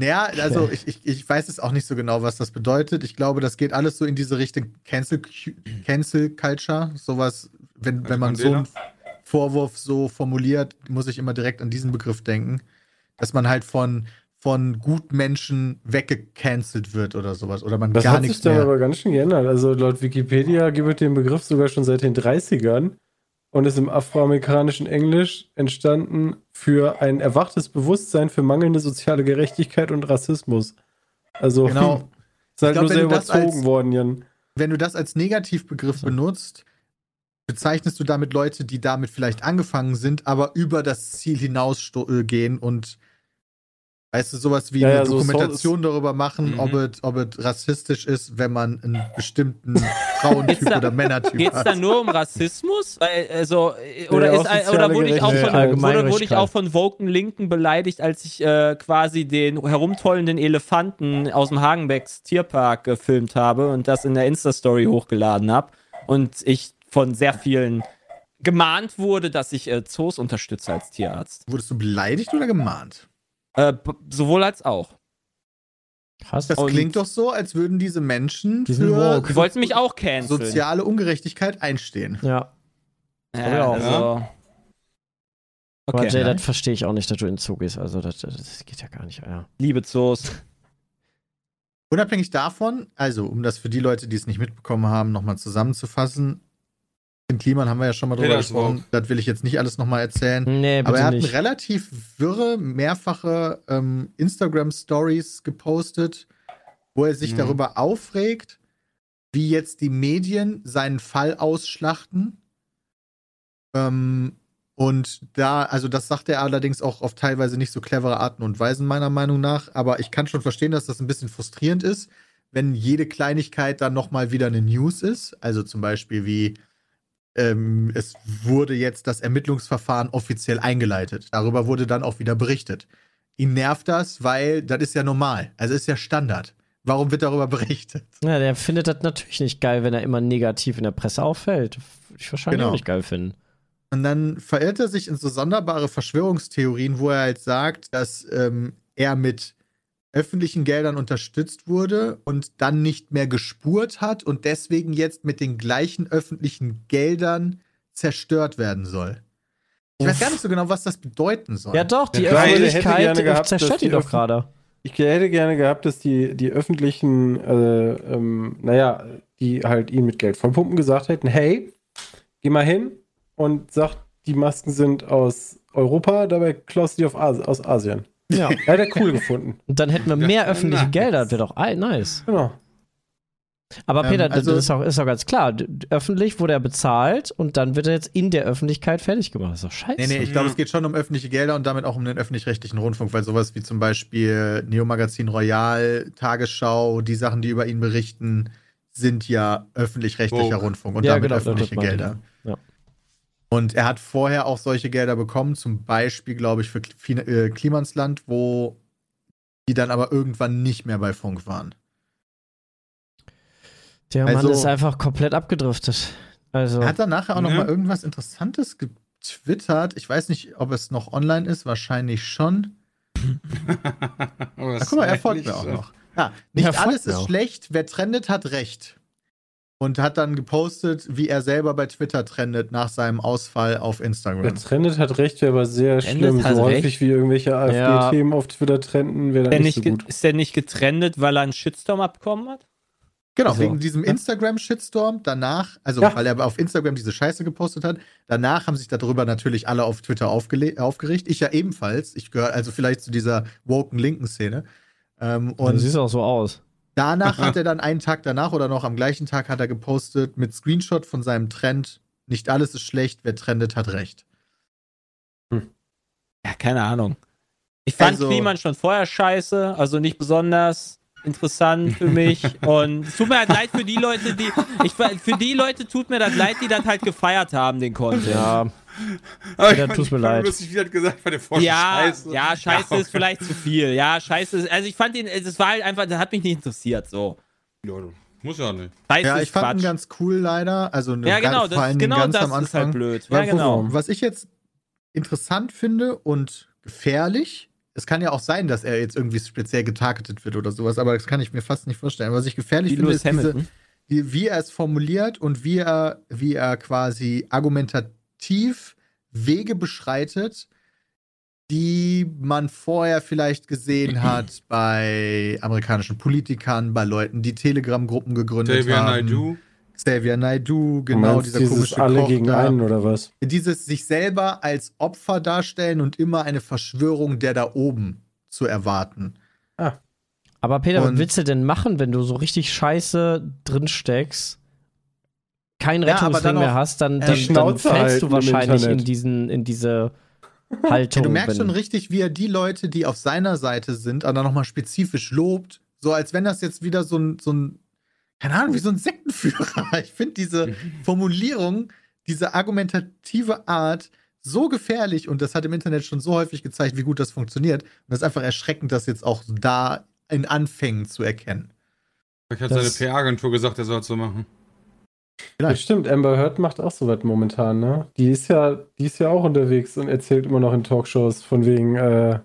Naja, also ich, ich, ich weiß es auch nicht so genau, was das bedeutet. Ich glaube, das geht alles so in diese Richtung Cancel, Cancel Culture. Sowas, wenn, wenn man so einen Vorwurf so formuliert, muss ich immer direkt an diesen Begriff denken. Dass man halt von, von Gutmenschen weggecancelt wird oder sowas. Oder man Das gar hat nichts sich dann aber ganz schön geändert. Also laut Wikipedia gibt es den Begriff sogar schon seit den 30ern und ist im afroamerikanischen Englisch entstanden für ein erwachtes Bewusstsein für mangelnde soziale Gerechtigkeit und Rassismus. Also Genau. ist halt glaub, nur sehr überzogen als- worden, Jan. wenn du das als Negativbegriff benutzt, bezeichnest du damit Leute, die damit vielleicht angefangen sind, aber über das Ziel hinausgehen und weißt du, sowas wie Ja, eine ja, so Dokumentation darüber machen, Mhm. ob, es, ob es rassistisch ist, wenn man einen bestimmten Frauentyp da- oder Männertyp Geht's hat. da nur um Rassismus? Weil, Also, äh, oder, Ja, ist, soziale oder wurde ich von, oder wurde ich auch von Woken Linken beleidigt, als ich äh, quasi den herumtollenden Elefanten aus dem Hagenbecks Tierpark gefilmt habe und das in der Insta-Story hochgeladen habe und ich von sehr vielen gemahnt wurde, dass ich äh, Zoos unterstütze als Tierarzt. Wurdest du beleidigt oder gemahnt? Äh, sowohl als auch. Krass. Das Und- klingt doch so, als würden diese Menschen für. Die wollten mich auch canceln. soziale Ungerechtigkeit einstehen. Ja. Ja, Ja. also. Aber Jay, Okay, das verstehe ich auch nicht, dass du in den Zug gehst. Also, das, das geht ja gar nicht. Ja. liebe Zoos. Unabhängig davon, also um das für die Leute, die es nicht mitbekommen haben, nochmal zusammenzufassen, Den Kliman haben wir ja schon mal drüber gesprochen. Das will ich jetzt nicht alles nochmal erzählen. Nee, bitte Aber er hat nicht. relativ wirre, mehrfache ähm, Instagram-Stories gepostet, wo er sich Mhm. darüber aufregt, wie jetzt die Medien seinen Fall ausschlachten. Ähm, und da, also das sagt er allerdings auch auf teilweise nicht so clevere Arten und Weisen, meiner Meinung nach. Aber ich kann schon verstehen, dass das ein bisschen frustrierend ist, wenn jede Kleinigkeit dann nochmal wieder eine News ist. Also zum Beispiel wie ähm, es wurde jetzt das Ermittlungsverfahren offiziell eingeleitet. Darüber wurde dann auch wieder berichtet. Ihn nervt das, weil das ist ja normal. Also ist ja Standard. Warum wird darüber berichtet? Ja, der findet das natürlich nicht geil, wenn er immer negativ in der Presse auffällt. Würde ich wahrscheinlich Genau. auch nicht geil finden. Und dann verirrt er sich in so sonderbare Verschwörungstheorien, wo er halt sagt, dass ähm, er mit öffentlichen Geldern unterstützt wurde und dann nicht mehr gespurt hat und deswegen jetzt mit den gleichen öffentlichen Geldern zerstört werden soll. Ich weiß gar nicht so genau, was das bedeuten soll. Ja, doch, die Ja, Öffentlichkeit gehabt, zerstört die ihn doch gerade. Ich hätte gerne gehabt, dass die, die öffentlichen, äh, ähm, naja, die halt ihn mit Geld vollpumpen, gesagt hätten, hey, geh mal hin und sag, die Masken sind aus Europa, dabei klaust du die auf As aus Asien. Ja. Ja, der cool gefunden. Und dann hätten wir Ja, mehr öffentliche nice. Gelder, das wäre doch nice. Genau. Aber Ähm, Peter, das also- ist auch, ist auch ganz klar. Öffentlich wurde er bezahlt und dann wird er jetzt in der Öffentlichkeit fertig gemacht. Das ist doch scheiße. Nee, nee, ich glaube, Ja. es geht schon um öffentliche Gelder und damit auch um den öffentlich-rechtlichen Rundfunk, weil sowas wie zum Beispiel Neo-Magazin Royal, Tagesschau, die Sachen, die über ihn berichten, sind ja öffentlich-rechtlicher Vogue. Rundfunk und Ja, damit genau, das öffentliche. Gelder. Und er hat vorher auch solche Gelder bekommen, zum Beispiel, glaube ich, für äh, Klimansland, wo die dann aber irgendwann nicht mehr bei Funk waren. Der Mann Also- ist einfach komplett abgedriftet. Also, Er hat dann nachher auch noch Ja. mal irgendwas Interessantes getwittert. Ich weiß nicht, ob es noch online ist, wahrscheinlich schon. Na, guck mal, er folgt mir auch noch. Ja, nicht alles ist auch. schlecht. Wer trendet, hat recht. Und hat dann gepostet, wie er selber bei Twitter trendet nach seinem Ausfall auf Der Instagram. Trendet hat recht, wäre aber sehr Trendet schlimm. hat So häufig recht. wie irgendwelche Ja. AfD-Themen auf Twitter trenden, wäre Der nicht nicht so gut. ist der nicht getrennt, weil er einen Shitstorm abbekommen hat? Genau, Also, wegen diesem ja. Instagram-Shitstorm. Danach, also Ja. weil er auf Instagram diese Scheiße gepostet hat, danach haben sich darüber natürlich alle auf Twitter aufgeregt. Ich ja ebenfalls. Ich gehöre also vielleicht zu dieser woken linken Szene. Ähm, und und sieht auch so aus. Danach hat er dann einen Tag danach oder noch am gleichen Tag hat er gepostet mit Screenshot von seinem Trend. Nicht alles ist schlecht, wer trendet, hat recht. Ja, keine Ahnung. Ich fand Also- Kliman schon vorher scheiße, also nicht besonders interessant für mich. Und es tut mir halt leid für die Leute, die. Ich, für die Leute tut mir das leid, die das halt gefeiert haben, den Content. Ja, Aber Ja, ich fand- mir leid. Lustig, wie er gesagt hat, der Forscher Ja, scheiße. ja, scheiße ist okay. vielleicht zu viel. Ja, scheiße ist. Also ich fand ihn, es war halt einfach, das hat mich nicht interessiert. So. Ja, muss ja nicht. Scheiße Ja, ist ich fand ihn Quatsch. ganz cool leider. Also ja, genau, das, genau ganz das am ist halt Anfang. blöd. Ja, Weil- genau. Was ich jetzt interessant finde und gefährlich, es kann ja auch sein, dass er jetzt irgendwie speziell getargetet wird oder sowas, aber das kann ich mir fast nicht vorstellen. Was ich gefährlich Wie finde, Lewis ist diese, die, wie er es formuliert und wie er, wie er quasi argumentativ Wege beschreitet, die man vorher vielleicht gesehen hat bei amerikanischen Politikern, bei Leuten, die Telegram-Gruppen gegründet Xavier haben. Naidoo. Xavier Naidoo, Du genau, meinst dieser dieses komische alle Koch gegen da. einen oder was? Dieses sich selber als Opfer darstellen und immer eine Verschwörung der da oben zu erwarten. aber Peter, Und- was willst du denn machen, wenn du so richtig scheiße drin Ja, aber Rettungsring dann mehr hast, dann, äh, dann, dann Schnauze fällst du wahrscheinlich in, diesen, in diese Ja, Haltung. du merkst wenn- schon richtig, wie er die Leute, die auf seiner Seite sind, dann nochmal spezifisch lobt. So als wenn das jetzt wieder so ein, so ein keine Ahnung, wie so ein Sektenführer. Ich finde diese Formulierung, diese argumentative Art so gefährlich und das hat im Internet schon so häufig gezeigt, wie gut das funktioniert. Und das ist einfach erschreckend, das jetzt auch da in Anfängen zu erkennen. Vielleicht hat Das- seine PR-Agentur gesagt, er soll es so machen. Das stimmt, Amber Heard macht auch so was momentan, ne? Die ist ja, die ist ja auch unterwegs und erzählt immer noch in Talkshows von wegen, äh,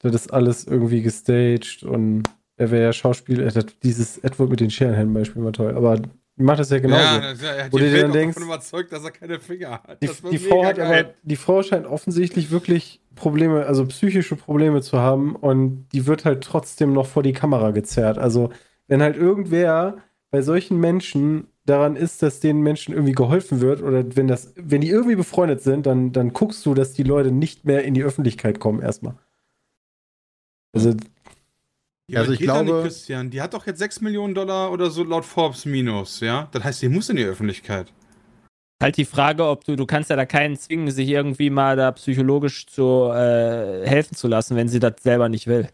das ist alles irgendwie gestaged und er wäre ja Schauspieler, äh, dieses Edward mit den Scherenhänden Beispiel war toll, aber die macht das ja genauso. Ja, das, er hat Wo die du dir dann denkst- davon überzeugt, dass er keine Finger hat. Die, die Frau hat aber, die Frau scheint offensichtlich wirklich Probleme, also psychische Probleme zu haben und die wird halt trotzdem noch vor die Kamera gezerrt. Also, wenn halt irgendwer bei solchen Menschen daran ist, dass den Menschen irgendwie geholfen wird oder wenn das, wenn die irgendwie befreundet sind, dann, dann guckst du, dass die Leute nicht mehr in die Öffentlichkeit kommen erstmal. Also, Ja, Also ich glaube- Christian, die hat doch jetzt 6 Millionen Dollar oder so laut Forbes minus, ja? Das heißt, die muss in die Öffentlichkeit. Halt die Frage, ob du, du kannst ja da keinen zwingen, sich irgendwie mal da psychologisch zu äh, helfen zu lassen, wenn sie das selber nicht will.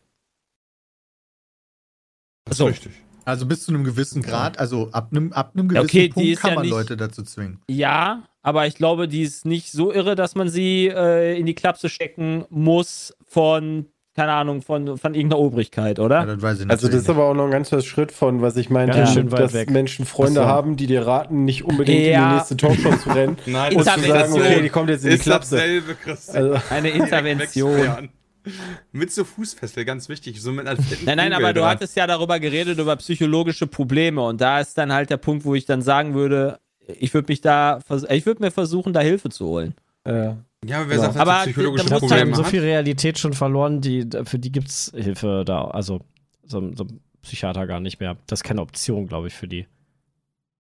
Das So. ist richtig. Also bis zu einem gewissen Grad, also ab einem, ab einem Ja, gewissen okay, die Punkt ist kann ja man nicht- Leute dazu zwingen. Ja, aber ich glaube, die ist nicht so irre, dass man sie äh, in die Klapse stecken muss von, keine Ahnung, von, von irgendeiner Obrigkeit, Ja, oder? das weiß ich also das ist aber auch noch ein ganzer Schritt von, was ich meinte, Ja, schön weit dass weg. Menschen Freunde so. haben, die dir raten, nicht unbedingt in Ja. die nächste Talkshow zu rennen Nein, und zu sagen, okay, die kommt jetzt in die Klapse. dasselbe, Christian. Also, Eine Intervention. Mit so Fußfessel, ganz wichtig. So mit einer Nein, nein, Kugel aber du hattest ja darüber geredet, über psychologische Probleme. Und da ist dann halt der Punkt, wo ich dann sagen würde, ich würde mich da, ich würde mir versuchen, da Hilfe zu holen. äh, Ja, aber wer Ja. sagt, dass Aber er psychologische da halt Probleme haben so viel Realität schon verloren, die, für die gibt es Hilfe da. Also so, so ein Psychiater gar nicht mehr. Das ist keine Option, glaube ich, für die.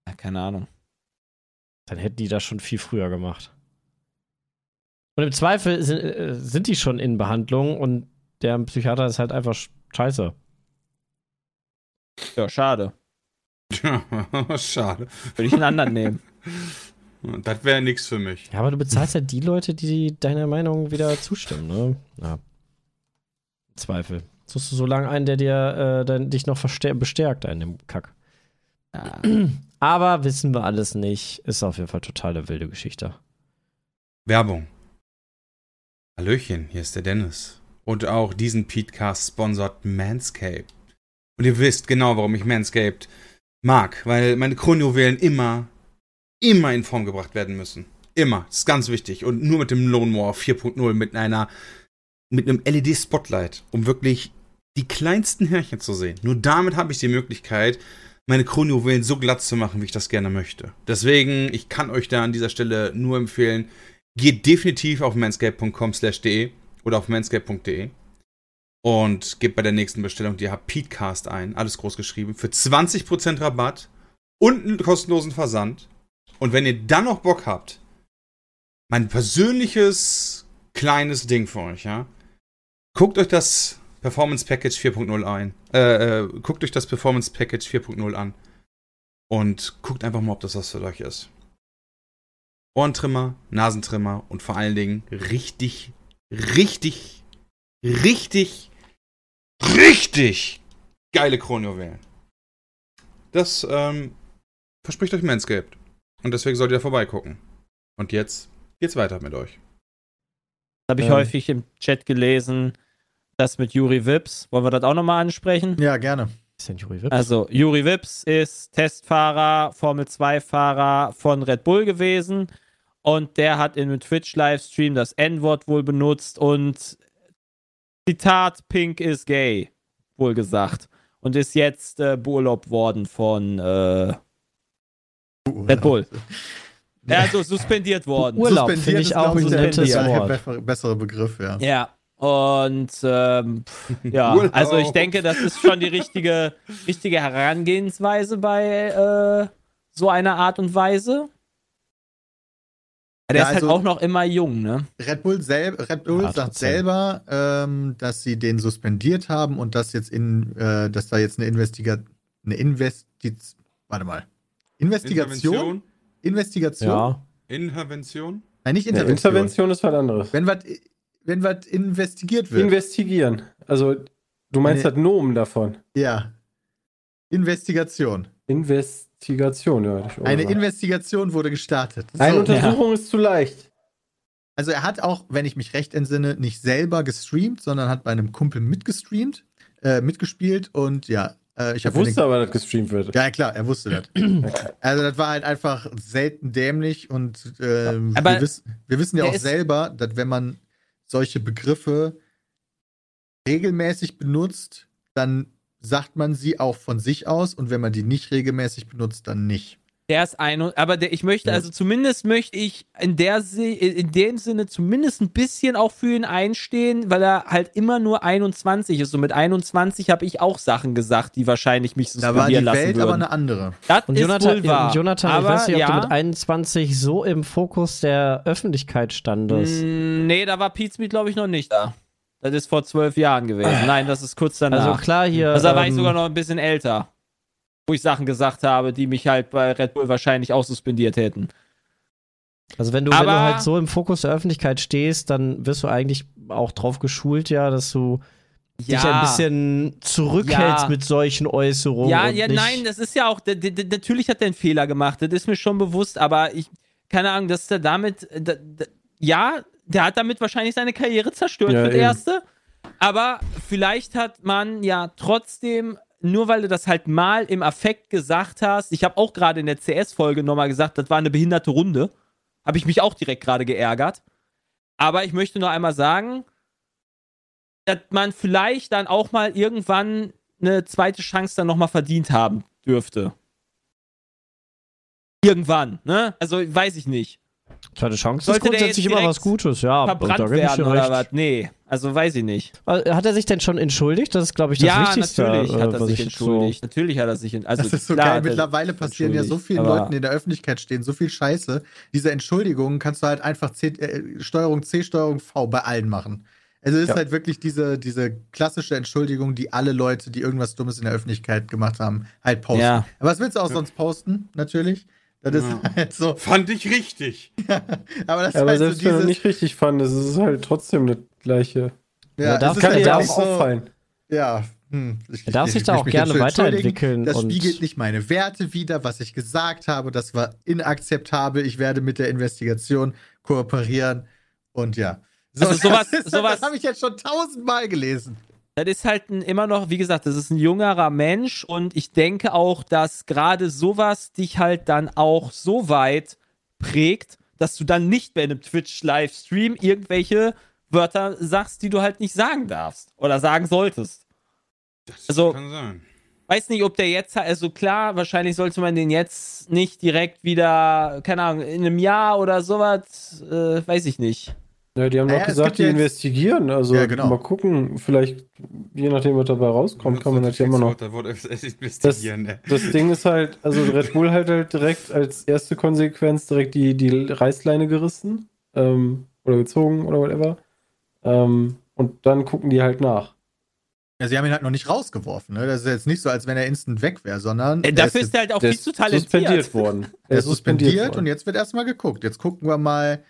Ja, keine Ahnung. Dann hätten die das schon viel früher gemacht. Und im Zweifel sind, äh, sind die schon in Behandlung und der Psychiater ist halt einfach sch- scheiße. Ja, schade. Schade. Würde ich einen anderen nehmen. Das wäre nichts für mich. Ja, aber du bezahlst ja die Leute, die deiner Meinung wieder zustimmen, ne? Ja. Zweifel. Suchst du so lange einen, der dir äh, dann, dich noch bestärkt in dem Kack. Ja. Aber wissen wir alles nicht. Ist auf jeden Fall total eine wilde Geschichte. Werbung. Hallöchen, hier ist der Dennis. Und auch diesen Podcast sponsort Manscaped. Und ihr wisst genau, warum ich Manscaped mag, weil meine Kronjuwelen immer, immer in Form gebracht werden müssen. Immer. Das ist ganz wichtig. Und nur mit dem Lone Moore 4.0 mit einer, mit einem LED-Spotlight, um wirklich die kleinsten Härchen zu sehen. Nur damit habe ich die Möglichkeit, meine Kronjuwelen so glatt zu machen, wie ich das gerne möchte. Deswegen, ich kann euch da an dieser Stelle nur empfehlen, geht definitiv auf manscape.com/de oder auf manscape.de und gebt bei der nächsten Bestellung die Petecast ein, alles groß geschrieben, für 20% Rabatt und einen kostenlosen Versand. Und wenn ihr dann noch Bock habt, mein persönliches kleines Ding für euch, ja, guckt euch das Performance Package 4.0 ein, äh, äh, guckt euch das Performance Package 4.0 an. Und guckt einfach mal, ob das was für euch ist. Ohrentrimmer, Nasentrimmer und vor allen Dingen richtig, richtig, richtig, richtig geile Kronjuwelen. Das ähm, verspricht euch Manscaped. Und deswegen solltet ihr vorbeigucken. Und jetzt geht's weiter mit euch. Habe ich Ähm. häufig im Chat gelesen, das mit Juri Wips. Wollen wir das auch nochmal ansprechen? Ja, gerne. Ist denn Juri Wips? Also, Juri Wips ist Testfahrer, Formel-2-Fahrer von Red Bull gewesen. Und der hat in einem Twitch-Livestream das N-Wort wohl benutzt und Zitat, Pink is gay, wohl gesagt. Und ist jetzt äh, beurlaubt worden von äh, Red Bull. Ja, also suspendiert worden. Urlaub Suspendiert finde ich ist, auch ein der- nettes der Wort. bessere Begriff, ja. Ja. Und ähm, ja, Urlaub. also ich denke, das ist schon die richtige, richtige Herangehensweise bei äh, so einer Art und Weise. Der Ja, ist halt also- auch noch immer jung, ne? Red Bull, sel Red Bull Ja, sagt selber, ähm, dass sie den suspendiert haben und dass jetzt in, äh, dass da jetzt eine Investiga eine Investiz warte mal. Investigation? Investigation? Ja. Intervention? Nein, nicht ja, Intervention. Intervention ist was anderes. Wenn was wenn was investigiert wird. Investigieren. Also, du meinst Nee. das Nomen davon. ja. Investigation. Investigation, ja. Eine mal. Investigation wurde gestartet. Eine So. Untersuchung ist zu leicht. Also er hat auch, wenn ich mich recht entsinne, nicht selber gestreamt, sondern hat bei einem Kumpel mitgestreamt, äh, mitgespielt und ja, äh, ich habe den wusste aber, dass gestreamt wird. Ja, klar, er wusste das. also, das war halt einfach selten dämlich und Aber wir, wiss, wir wissen ja auch selber, dass wenn man solche Begriffe regelmäßig benutzt, dann sagt man sie auch von sich aus und wenn man die nicht regelmäßig benutzt, dann nicht. Der ist ein, aber der, ich möchte, Ja. also zumindest möchte ich in der in dem Sinne zumindest ein bisschen auch für ihn einstehen, weil er halt immer nur 21 ist. Und mit 21 habe ich auch Sachen gesagt, die wahrscheinlich mich Da war die suspendieren lassen Welt aber würden. eine andere. das Und ist Jonathan, wohl wahr. und Jonathan aber, ich weiß nicht, ob ja, du mit 21 so im Fokus der Öffentlichkeit standest. Mm, Nee, da war Pete Smith, glaube ich, noch nicht da. Das ist vor zwölf Jahren gewesen. Nein, das ist kurz danach. Also klar hier. Also da war ich ähm, sogar noch ein bisschen älter. Wo ich Sachen gesagt habe, die mich halt bei Red Bull wahrscheinlich auch suspendiert hätten. Also wenn du, wenn du Aber- halt so im Fokus der Öffentlichkeit stehst, dann wirst du eigentlich auch drauf geschult, ja, dass du dich ein bisschen zurückhältst Ja. mit solchen Äußerungen. Ja, ja, nicht, nein, das ist ja auch, natürlich hat er einen Fehler gemacht, das ist mir schon bewusst, aber ich, keine Ahnung, dass er damit, ja, der hat damit wahrscheinlich seine Karriere zerstört Ja, für das eben. Erste, aber vielleicht hat man ja trotzdem, nur weil du das halt mal im Affekt gesagt hast, ich habe auch gerade in der CS-Folge nochmal gesagt, das war eine behinderte Runde, habe ich mich auch direkt gerade geärgert, aber ich möchte nur einmal sagen, dass man vielleicht dann auch mal irgendwann eine zweite Chance dann nochmal verdient haben dürfte. Irgendwann, ne? Also weiß ich nicht. Zweite Chance Sollte ist grundsätzlich immer was Gutes, ja. Verbrannt werden oder recht. was? Nee, also weiß ich nicht. Äh, Hat er sich denn schon entschuldigt? Das ist, glaube ich, das ja, Wichtigste. natürlich hat äh, er sich entschuldigt. Natürlich hat er sich ent- also Das ist so klar geil. er Mittlerweile passieren ja so entschuldigt, vielen Leuten, die in der Öffentlichkeit stehen, so viel Scheiße. Diese Entschuldigungen kannst du halt einfach C, äh, Steuerung C, Steuerung V bei allen machen. Also es ist Ja. halt wirklich diese, diese klassische Entschuldigung, die alle Leute, die irgendwas Dummes in der Öffentlichkeit gemacht haben, halt posten. Ja. Aber was willst du auch sonst posten, natürlich? Das ist Ja. halt so. Fand ich richtig. Aber das Ja, aber halt selbst so wenn du dieses, nicht richtig fandest, ist es halt trotzdem das gleiche. ja, ist Kann halt dir darf auch so, auffallen. Ja. Hm, ich, Er darf ich- sich ich da auch mich gerne weiterentwickeln Das und- spiegelt nicht meine Werte wider, was ich gesagt habe. Das war inakzeptabel. Ich werde mit der Investigation kooperieren. Und ja. So, Also sowas- das, sowas- das habe ich jetzt schon tausendmal gelesen. Das ist halt ein, immer noch, wie gesagt, das ist ein jüngerer Mensch und ich denke auch, dass gerade sowas dich halt dann auch so weit prägt, dass du dann nicht bei einem Twitch-Livestream irgendwelche Wörter sagst, die du halt nicht sagen darfst oder sagen solltest. Das Also- kann sein. Weiß nicht, ob der jetzt, also klar, wahrscheinlich sollte man den jetzt nicht direkt wieder, keine Ahnung, in einem Jahr oder sowas, äh, weiß ich nicht. Ja, die haben Naja, doch es gesagt, die jetzt- investigieren. Also Ja, genau. mal gucken, vielleicht, je nachdem, was dabei rauskommt, kann man das ja immer noch. Da wurde es investigieren, ne? Das Ding ist halt, also Red Bull hat halt direkt als erste Konsequenz direkt die, die Reißleine gerissen ähm, oder gezogen oder whatever. Ähm, und dann gucken die halt nach. Ja, sie haben ihn halt noch nicht rausgeworfen. Ne? Das ist jetzt nicht so, als wenn er instant weg wäre, sondern Äh, er dafür ist ist er halt auch viel zu talentiert. suspendiert worden. Er ist suspendiert und worden. jetzt wird erstmal geguckt. Jetzt gucken wir mal,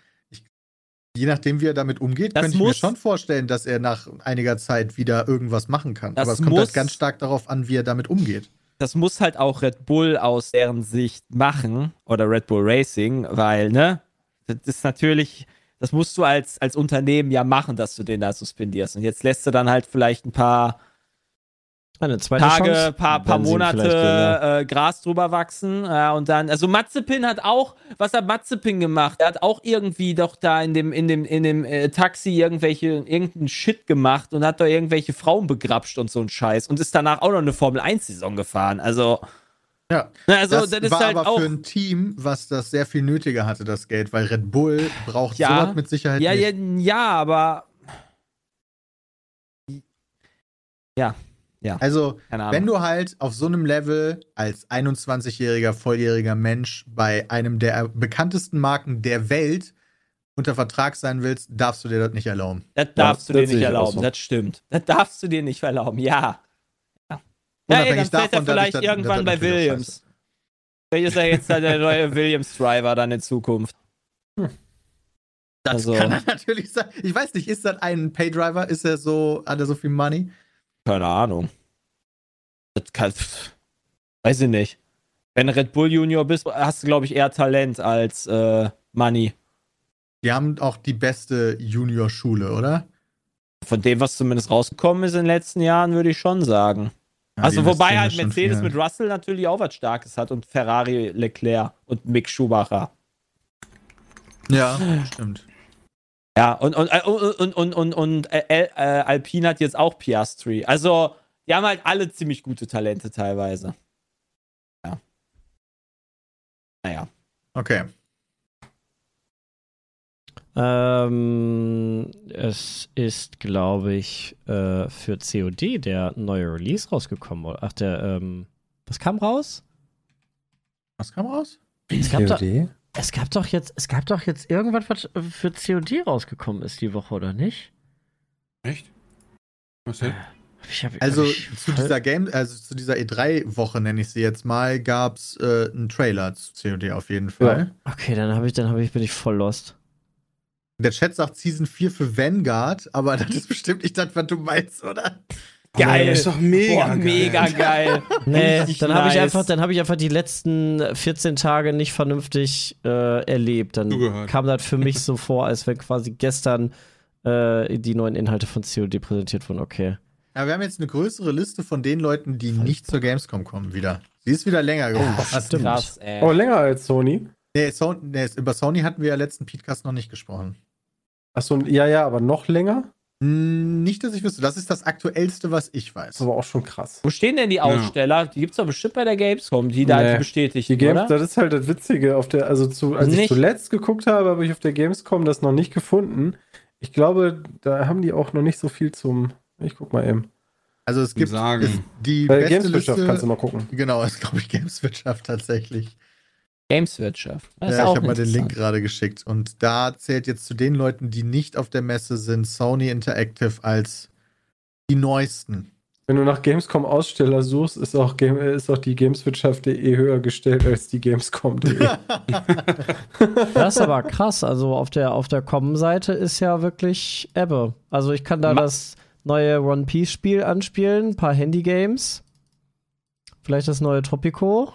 je nachdem, wie er damit umgeht, Das könnte ich mir schon vorstellen, dass er nach einiger Zeit wieder irgendwas machen kann. Aber es kommt muss- halt ganz stark darauf an, wie er damit umgeht. das muss halt auch Red Bull aus deren Sicht machen oder Red Bull Racing, weil, ne, das ist natürlich, das musst du als, als Unternehmen ja machen, dass du den da suspendierst. Und jetzt lässt du dann halt vielleicht ein paar Eine zweite Tage, Chance. paar, paar Monate ja. äh, Gras drüber wachsen. Ja, und dann, also Matzepin hat auch, was hat Matzepin gemacht? Er hat auch irgendwie doch da in dem, in dem, in dem äh, Taxi irgendwelche, irgendeinen Shit gemacht und hat da irgendwelche Frauen begrapscht und so ein Scheiß und ist danach auch noch eine Formel 1-Saison gefahren. Also, Ja. na, also das, das, ist war halt aber auch. für ein Team, was das sehr viel nötiger hatte, das Geld, weil Red Bull braucht Ja. sowas mit Sicherheit Ja, nicht. ja, ja, aber. Also, Keine Ahnung. wenn du halt auf so einem Level als 21-jähriger, volljähriger Mensch bei einem der bekanntesten Marken der Welt unter Vertrag sein willst, darfst du dir das nicht erlauben. Das darfst Ja, du dir das sehe nicht erlauben, so. das stimmt. Das darfst du dir nicht erlauben, ja. Ja, ey, Unabhängig dann fällt er davon, ich vielleicht das- irgendwann das bei Williams. Vielleicht ist er jetzt da der neue Williams-Driver dann in Zukunft. Das Also- kann er natürlich sein. Ich weiß nicht, ist das ein Paydriver? Ist er so, hat er so viel Money? Keine Ahnung. Das kann, weiß ich nicht. Wenn du Red Bull Junior bist, hast du, glaube ich, eher Talent als äh, Money. Die haben auch die beste Junior-Schule, oder? Von dem, was zumindest rausgekommen ist in den letzten Jahren, würde ich schon sagen. Ja, also wobei halt Mercedes viel. mit Russell natürlich auch was Starkes hat und Ferrari Leclerc und Mick Schumacher. Ja, stimmt. Ja, und, und, äh, und, und, und, und äh, äh, Alpine hat jetzt auch Piastri. Also, die haben halt alle ziemlich gute Talente teilweise. Ja. Naja. Okay. Ähm, es ist, glaube ich, äh, für COD der neue Release rausgekommen. oder? Ach, der, ähm, was kam raus? Was kam raus? Es COD? Es gab doch jetzt, es gab doch jetzt irgendwas, was für COD rausgekommen ist die Woche, oder nicht? Echt? Was denn? Ich hab, Also zu dieser Game, also zu dieser E3-Woche nenne ich sie jetzt mal, gab es äh, einen Trailer zu COD auf jeden Fall. Okay, dann habe ich, dann habe ich, bin ich voll lost. Der Chat sagt Season 4 für Vanguard, aber das ist bestimmt nicht das, was du meinst, oder? Geil. das ist doch mega Boah, geil. mega geil. Nee, dann habe ich nice. einfach, dann habe ich einfach die letzten 14 Tage nicht vernünftig äh, erlebt. Dann Zugehört. kam das für mich so vor, als wenn quasi gestern äh, die neuen Inhalte von COD präsentiert wurden. Okay. Aber wir haben jetzt eine größere Liste von den Leuten, die nicht zur Gamescom kommen wieder. Sie ist wieder länger geworden. stimmt. Krass, ey. Oh, länger als Sony. nee, so, nee, über Sony hatten wir ja letzten Podcast noch nicht gesprochen. Achso, ja, ja, aber noch länger? Hm, Nicht, dass ich wüsste. Das ist das aktuellste, was ich Das weiß. ist aber auch schon krass. Wo stehen denn die Aussteller? Die gibt's doch bestimmt bei der Gamescom, die da Nee. halt bestätigt, Die Games, oder? das ist halt das Witzige. Auf der, also zu, als ich Nicht. zuletzt geguckt habe, habe ich auf der Gamescom das noch nicht gefunden. Ich glaube, da haben die auch noch nicht so viel zum. Ich guck mal eben. Also es gibt Sagen. es, die Bei beste Gameswirtschaft Liste. kannst du mal gucken. Genau, ist glaube ich Gameswirtschaft tatsächlich. Gameswirtschaft. Das ja, ich habe mal den Link gerade geschickt. Und da zählt jetzt zu den Leuten, die nicht auf der Messe sind, Sony Interactive als die neuesten. Wenn du nach Gamescom Aussteller suchst, ist auch, Game, ist auch die Gameswirtschaft.de höher gestellt als die Gamescom.de. Das ist aber krass. Also auf der, auf der Com-Seite ist ja wirklich Ebbe. Also ich kann da Ma- das neue One Piece-Spiel anspielen, ein paar Handy-Games. Vielleicht das neue Tropico.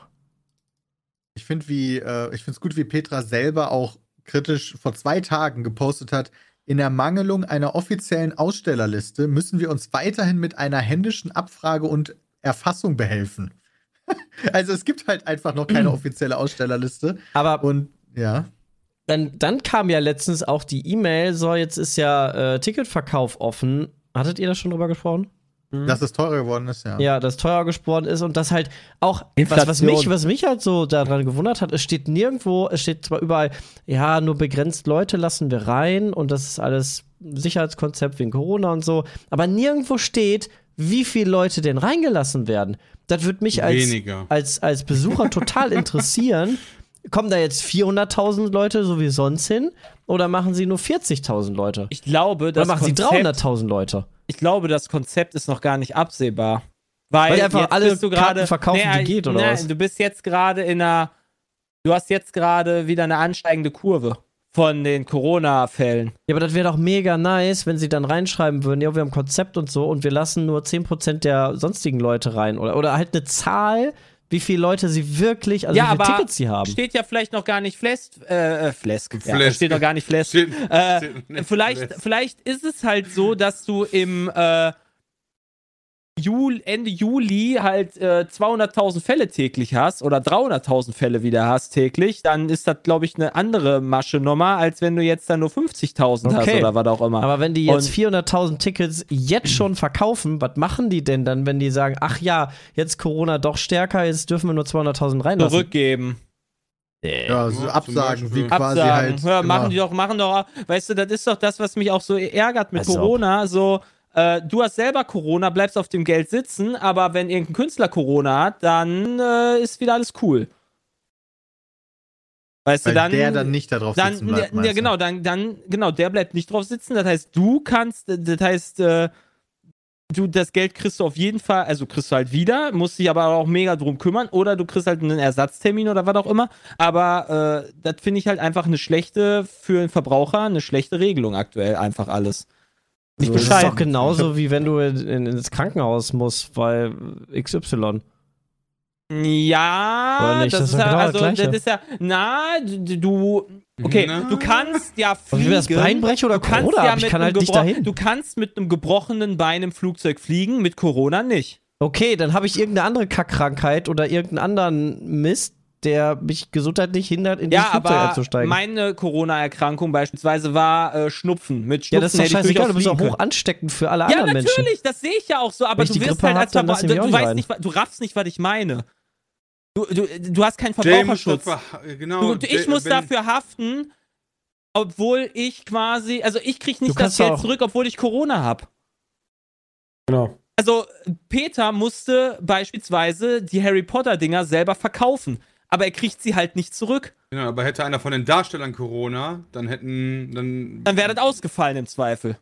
Ich finde wie, äh, ich finde es gut, wie Petra selber auch kritisch vor zwei Tagen gepostet hat. In Ermangelung einer offiziellen Ausstellerliste müssen wir uns weiterhin mit einer händischen Abfrage und Erfassung behelfen. also es gibt halt einfach noch keine offizielle Ausstellerliste. Aber Und ja. dann, dann kam ja letztens auch die E-Mail, so jetzt ist ja äh, Ticketverkauf offen. Hattet ihr da schon drüber gesprochen? Dass es teurer geworden ist, ja. Ja, das teuer geworden ist und das halt auch, was, was, mich, was mich halt so daran gewundert hat, es steht nirgendwo, es steht zwar überall, ja, nur begrenzt Leute lassen wir rein und das ist alles Sicherheitskonzept wegen Corona und so, aber nirgendwo steht, wie viele Leute denn reingelassen werden. Das würde mich als, Weniger. als, als Besucher total interessieren. Kommen da jetzt 400.000 Leute so wie sonst hin oder machen sie nur 40.000 Leute? Ich glaube, Oder das machen sie Konzept, 300.000 Leute? Ich glaube, das Konzept ist noch gar nicht absehbar. Weil, Weil einfach jetzt alle bist du gerade verkaufen, die geht, oder nein, was? Du bist jetzt gerade in einer, du hast jetzt gerade wieder eine ansteigende Kurve von den Corona-Fällen. Ja, aber das wäre doch mega nice, wenn sie dann reinschreiben würden, ja, wir haben ein Konzept und so und wir lassen nur 10% der sonstigen Leute rein. Oder, oder halt eine Zahl, wie viele Leute sie wirklich, also ja, wie viele aber Tickets sie haben. steht ja vielleicht noch gar nicht fest, äh, äh, Flesk. Ja, Flesk. steht noch gar nicht Flesk. Steht- Äh, steht nicht vielleicht, Flesk. vielleicht ist es halt so, dass du im äh, Jul, Ende Juli halt äh, 200.000 Fälle täglich hast oder 300.000 Fälle wieder hast täglich, dann ist das, glaube ich, eine andere Masche Nummer, als wenn du jetzt dann nur 50.000 hast Okay. oder was auch immer. Aber wenn die jetzt Und- 400.000 Tickets jetzt schon verkaufen, was machen die denn dann, wenn die sagen, ach ja, jetzt Corona doch stärker, jetzt dürfen wir nur 200.000 reinlassen? Zurückgeben. Ja, so Ja, Absagen, wie quasi Absagen. halt. Immer- machen die doch, machen doch, weißt du, das ist doch das, was mich auch so ärgert mit Als ob. Corona. So, äh, du hast selber Corona, bleibst auf dem Geld sitzen, aber wenn irgendein Künstler Corona hat, dann äh, ist wieder alles cool. Weißt weil du, dann. der dann nicht darauf dann, sitzen bleibt. ja, genau, dann, dann, genau, der bleibt nicht drauf sitzen. Das heißt, du kannst, das heißt, äh, du, das Geld kriegst du auf jeden Fall, also kriegst du halt wieder, musst dich aber auch mega drum kümmern oder du kriegst halt einen Ersatztermin oder was auch immer. Aber äh, das finde ich halt einfach eine schlechte, für den Verbraucher, eine schlechte Regelung aktuell, einfach alles. Nicht Das ist doch genauso, wie wenn du in, ins Krankenhaus musst, weil XY. Ja, Oder nicht? das, Das ist ja, genau das also, Gleiche. das ist ja, na, du, okay, Na. du kannst ja fliegen. wie das Bein breche oder Du kannst Corona ja haben, ich mit kann einem halt dahin. Du kannst mit einem gebrochenen Bein im Flugzeug fliegen, mit Corona nicht. Okay, dann habe ich irgendeine andere Kackkrankheit oder irgendeinen anderen Mist, der mich gesundheitlich hindert, in Ja, dieses Flugzeug aber einzusteigen. meine Corona-Erkrankung beispielsweise war äh, Schnupfen. Mit Schnupfen ja, das ist doch scheißegal, du bist fliegen hoch ansteckend für alle Ja, anderen Menschen. natürlich, das sehe ich ja auch so, aber du die wirst Grippe halt hab, als dann die du, auch du weißt nicht, du raffst nicht, was ich meine. Du, du, du hast keinen Verbraucherschutz. dafür- genau, Du, ich muss dafür haften, obwohl ich quasi, also ich krieg Du nicht das Geld auch- zurück, obwohl ich Corona habe. Genau. Also Peter musste beispielsweise die Harry Potter Dinger selber verkaufen, aber er kriegt sie halt nicht zurück. Genau, aber hätte einer von den Darstellern Corona, dann hätten. Dann, Dann wäre das ausgefallen im Zweifel.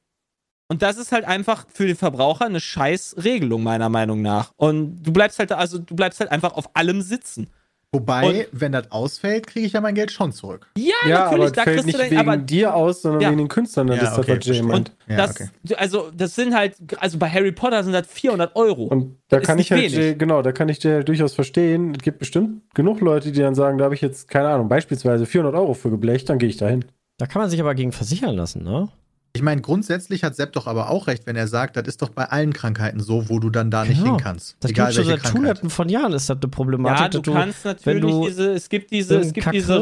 Und das ist halt einfach für den Verbraucher eine scheiß Regelung meiner Meinung nach. Und du bleibst halt also du bleibst halt einfach auf allem sitzen. Wobei, wenn das ausfällt, kriege ich ja mein Geld schon zurück. Ja, Ja, aber natürlich, es da fällt kriegst nicht du dann, wegen aber dir aus, sondern Ja. wegen den Künstlern. Das Ja, ist das, okay, verstehe. meint. Ja, das, okay. also das sind halt, also bei Harry Potter sind das 400 Euro. Und da Das kann ist ich halt, wenig. Genau, da kann ich Jay halt durchaus verstehen. Es gibt bestimmt genug Leute, die dann sagen, da habe ich jetzt, keine Ahnung, beispielsweise 400 Euro für geblecht, dann gehe ich dahin. Da kann man sich aber gegen versichern lassen, ne? Ich meine, grundsätzlich hat Sepp doch aber auch recht, wenn er sagt, das ist doch bei allen Krankheiten so, wo du dann da nicht Genau. hin kannst. Das Egal gibt schon welche seit Krankheit. hunderten von Jahren ist das eine Problematik. ja, du dass kannst wenn natürlich du diese, es gibt diese, es gibt Kack diese,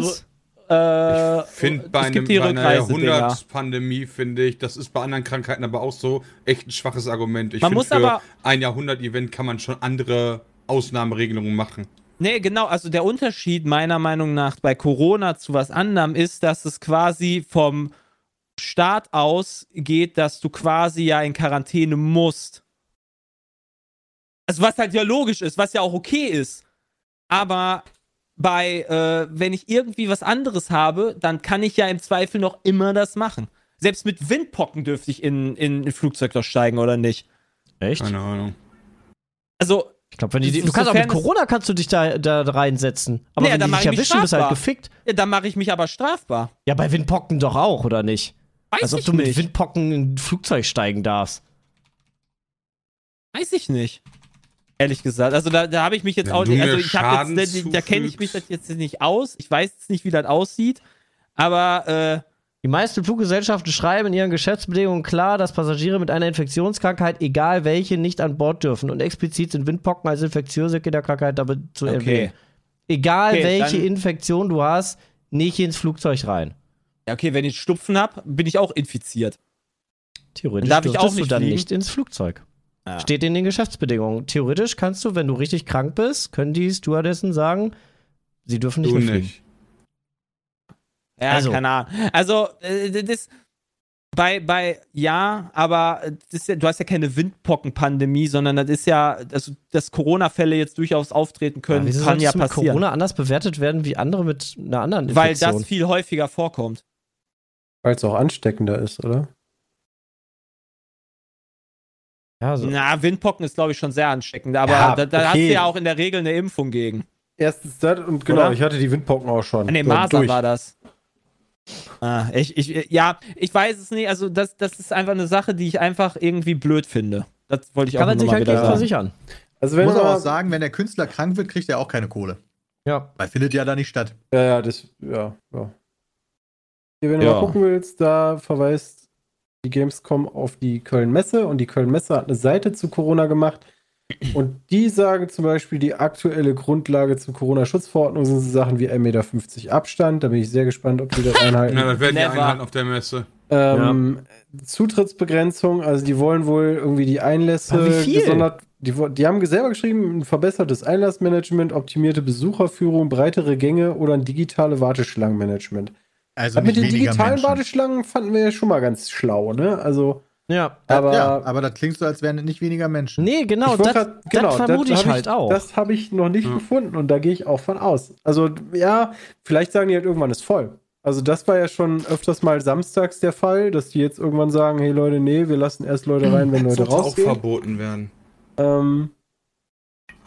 äh, Ich finde bei, es einem, gibt die bei einer. Jahrhundertspandemie, finde ich, das ist bei anderen Krankheiten aber auch so echt ein schwaches Argument. Ich Man finde, muss für aber- ein Jahrhundert-Event kann man schon andere Ausnahmeregelungen machen. Nee, genau, also der Unterschied meiner Meinung nach bei Corona zu was anderem ist, dass es quasi vom Start aus geht, dass du quasi ja in Quarantäne musst. Also was halt ja logisch ist, was ja auch okay ist. Aber bei, äh, wenn ich irgendwie was anderes habe, dann kann ich ja im Zweifel noch immer das machen. Selbst mit Windpocken dürfte ich in, in ein Flugzeug doch steigen, oder nicht? echt? Keine Ahnung. Also, Ich glaube, wenn die, du kannst auch mit Corona kannst du dich da, da reinsetzen. Aber Nee, wenn dann die dich ich mich erwischen, bist du halt strafbar. gefickt. ja, dann mache ich mich aber strafbar. Ja, bei Windpocken doch auch, oder nicht? Weiß Als ob ich du mit nicht. Windpocken in ein Flugzeug steigen darfst. Weiß ich nicht. Ehrlich gesagt. Also da, da habe ich mich jetzt Wenn auch nicht. Also ich habe jetzt, da, da kenne ich mich zufügst. das jetzt nicht aus. Ich weiß jetzt nicht, wie das aussieht. Aber äh, Die meisten Fluggesellschaften schreiben in ihren Geschäftsbedingungen klar, dass Passagiere mit einer Infektionskrankheit, egal welche, nicht an Bord dürfen. Und explizit sind Windpocken als infektiöse Kinderkrankheit damit zu okay. erwähnen. Egal Okay, welche Infektion du hast, nicht ins Flugzeug rein. Ja, okay, wenn ich Stupfen habe, bin ich auch infiziert. Theoretisch Darf ich auch du nicht dann fliegen? nicht ins Flugzeug. Ja. Steht in den Geschäftsbedingungen. Theoretisch kannst du, wenn du richtig krank bist, können die Stewardessen sagen, sie dürfen nicht Du mehr fliegen. nicht. Ja, Also. keine Ahnung. Also, äh, das. Bei, bei, ja, aber das ist ja, du hast ja keine Windpockenpandemie, sondern das ist ja, also, dass Corona-Fälle jetzt durchaus auftreten können, wieso kann ja du passieren. Corona anders bewertet werden wie andere mit einer anderen weil Infektion? das viel häufiger vorkommt. Weil es auch ansteckender ist, oder? ja, so. Na, Windpocken ist, glaube ich, schon sehr ansteckend, aber Ja, da, da hast okay. du ja auch in der Regel eine Impfung gegen. Erstens das und genau, Oder? ich hatte die Windpocken auch schon. Nee, So, Maser durch. war das. Ah, ich, ich, ja, ich weiß es nicht. Also, das, das ist einfach eine Sache, die ich einfach irgendwie blöd finde. Das wollte ich Kann auch man sich nochmal halt wieder sagen. versichern. Also Ich wenn muss aber man, auch sagen, wenn der Künstler krank wird, kriegt er auch keine Kohle. Ja. Weil findet ja da nicht statt. Ja, ja, das, ja, ja. Wenn du Ja. mal gucken willst, da verweist die Gamescom auf die Köln-Messe und die Köln-Messe hat eine Seite zu Corona gemacht. Und die sagen zum Beispiel, die aktuelle Grundlage zur Corona-Schutzverordnung sind so Sachen wie 1,50 Meter Abstand. Da bin ich sehr gespannt, ob die das einhalten. Na, das werden die Never. einhalten auf der Messe. Ähm, Zutrittsbegrenzung, also die wollen wohl irgendwie die Einlässe Aber wie viel? gesondert. Die, die haben selber geschrieben, ein verbessertes Einlassmanagement, optimierte Besucherführung, breitere Gänge oder ein digitale Warteschlangenmanagement. Also Aber mit den digitalen Menschen. Warteschlangen fanden wir ja schon mal ganz schlau, ne? Also, Ja. aber. ja, aber das klingt so, als wären es nicht weniger Menschen. Nee, genau, ich das, grad- genau, das vermute ich hab halt auch. Das habe ich noch nicht Ja. gefunden und da gehe ich auch von aus. Also, ja, vielleicht sagen die halt irgendwann ist voll. Also, das war ja schon öfters mal samstags der Fall, dass die jetzt irgendwann sagen: Hey Leute, nee, wir lassen erst Leute rein, wenn Das Leute sollte auch rausgehen. verboten werden. Ähm,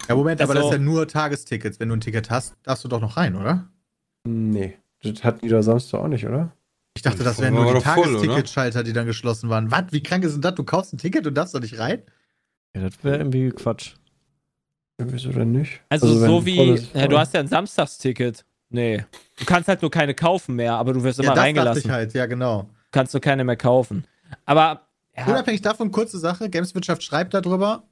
Ja, Moment, aber Also- das ist ja nur Tagestickets. Wenn du ein Ticket hast, darfst du doch noch rein, oder? nee, das hatten die da Samstag auch nicht, oder? Ich dachte, das wären nur die? Tagesticketschalter, die dann geschlossen waren. Was? Wie krank ist denn das? Du kaufst ein Ticket und darfst doch nicht rein? Ja, das wäre irgendwie Quatsch. Ja, wieso denn nicht? Also, wenn so wie, ist, ja, du hast ja ein Samstagsticket. Nee. Du kannst halt nur keine kaufen mehr, aber du wirst immer ja, das reingelassen. ich halt. Ja, genau. Du kannst nur keine mehr kaufen. Aber, ja, Unabhängig davon, kurze Sache, Gameswirtschaft schreibt darüber,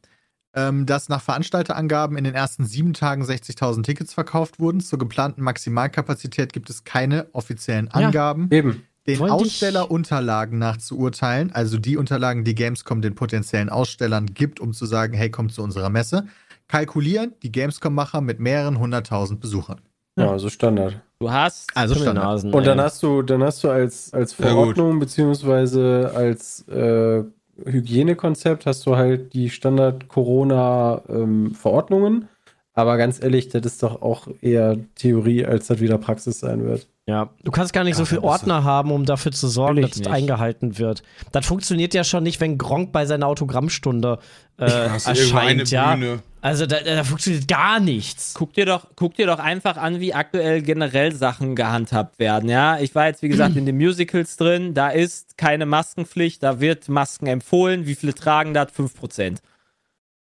ähm, dass nach Veranstalterangaben in den ersten sieben Tagen 60.000 Tickets verkauft wurden. Zur geplanten Maximalkapazität gibt es keine offiziellen Ja. Angaben. Eben. Den Wollte Ausstellerunterlagen nach zu urteilen, also die Unterlagen, die Gamescom den potenziellen Ausstellern gibt, um zu sagen, hey, kommt zu unserer Messe, kalkulieren die Gamescom-Macher mit mehreren hunderttausend Besuchern. Ja, also Standard. Du hast Also Standard. Nasen, Und dann hast du, dann hast du als, als Ja. Verordnung beziehungsweise als äh, Hygienekonzept hast du halt die Standard-Corona-Verordnungen. Aber ganz ehrlich, das ist doch auch eher Theorie, als das wieder Praxis sein wird. Ja, du kannst gar nicht so Ach, viel bist du- Ordner haben, um dafür zu sorgen, dass es nicht. eingehalten wird. Das funktioniert ja schon nicht, wenn Gronk bei seiner Autogrammstunde äh, erscheint, ja. Bühne. Also da, da funktioniert gar nichts. Guck dir, doch, guck dir doch einfach an, wie aktuell generell Sachen gehandhabt werden. Ja, ich war jetzt, wie gesagt, in den Musicals drin. Da ist keine Maskenpflicht, da wird Masken empfohlen. Wie viele tragen das? 5%.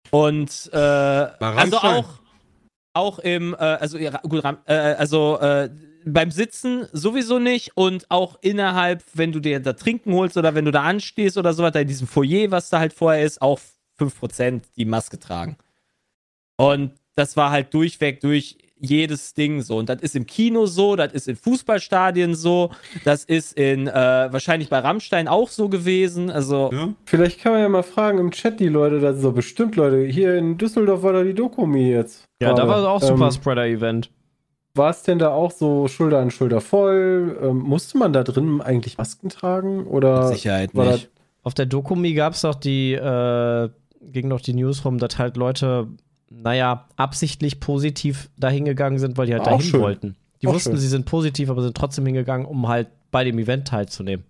Und äh, also auch, auch im, äh, also, ja, gut, äh, also äh, beim Sitzen sowieso nicht und auch innerhalb, wenn du dir da Trinken holst oder wenn du da anstehst oder so weiter, in diesem Foyer, was da halt vorher ist, auch 5% die Maske tragen. Und das war halt durchweg durch jedes Ding so. Und das ist im Kino so, das ist in Fußballstadien so, das ist in äh, wahrscheinlich bei Rammstein auch so gewesen. Also Ja? Vielleicht kann man ja mal fragen im Chat die Leute, da sind so bestimmt Leute. Hier in Düsseldorf war da die Dokumi jetzt. Ja, da gerade. war auch Ähm, Super Spreader-Event. War es denn da auch so Schulter an Schulter voll? Ähm, musste man da drin eigentlich Masken tragen? Oder mit Sicherheit nicht. Auf der Dokumi gab es doch die, äh, ging noch die News rum, dass halt Leute, naja, absichtlich positiv dahingegangen sind, weil die halt Auch dahin schön. wollten. Die Auch wussten, schön. sie sind positiv, aber sind trotzdem hingegangen, um halt bei dem Event teilzunehmen.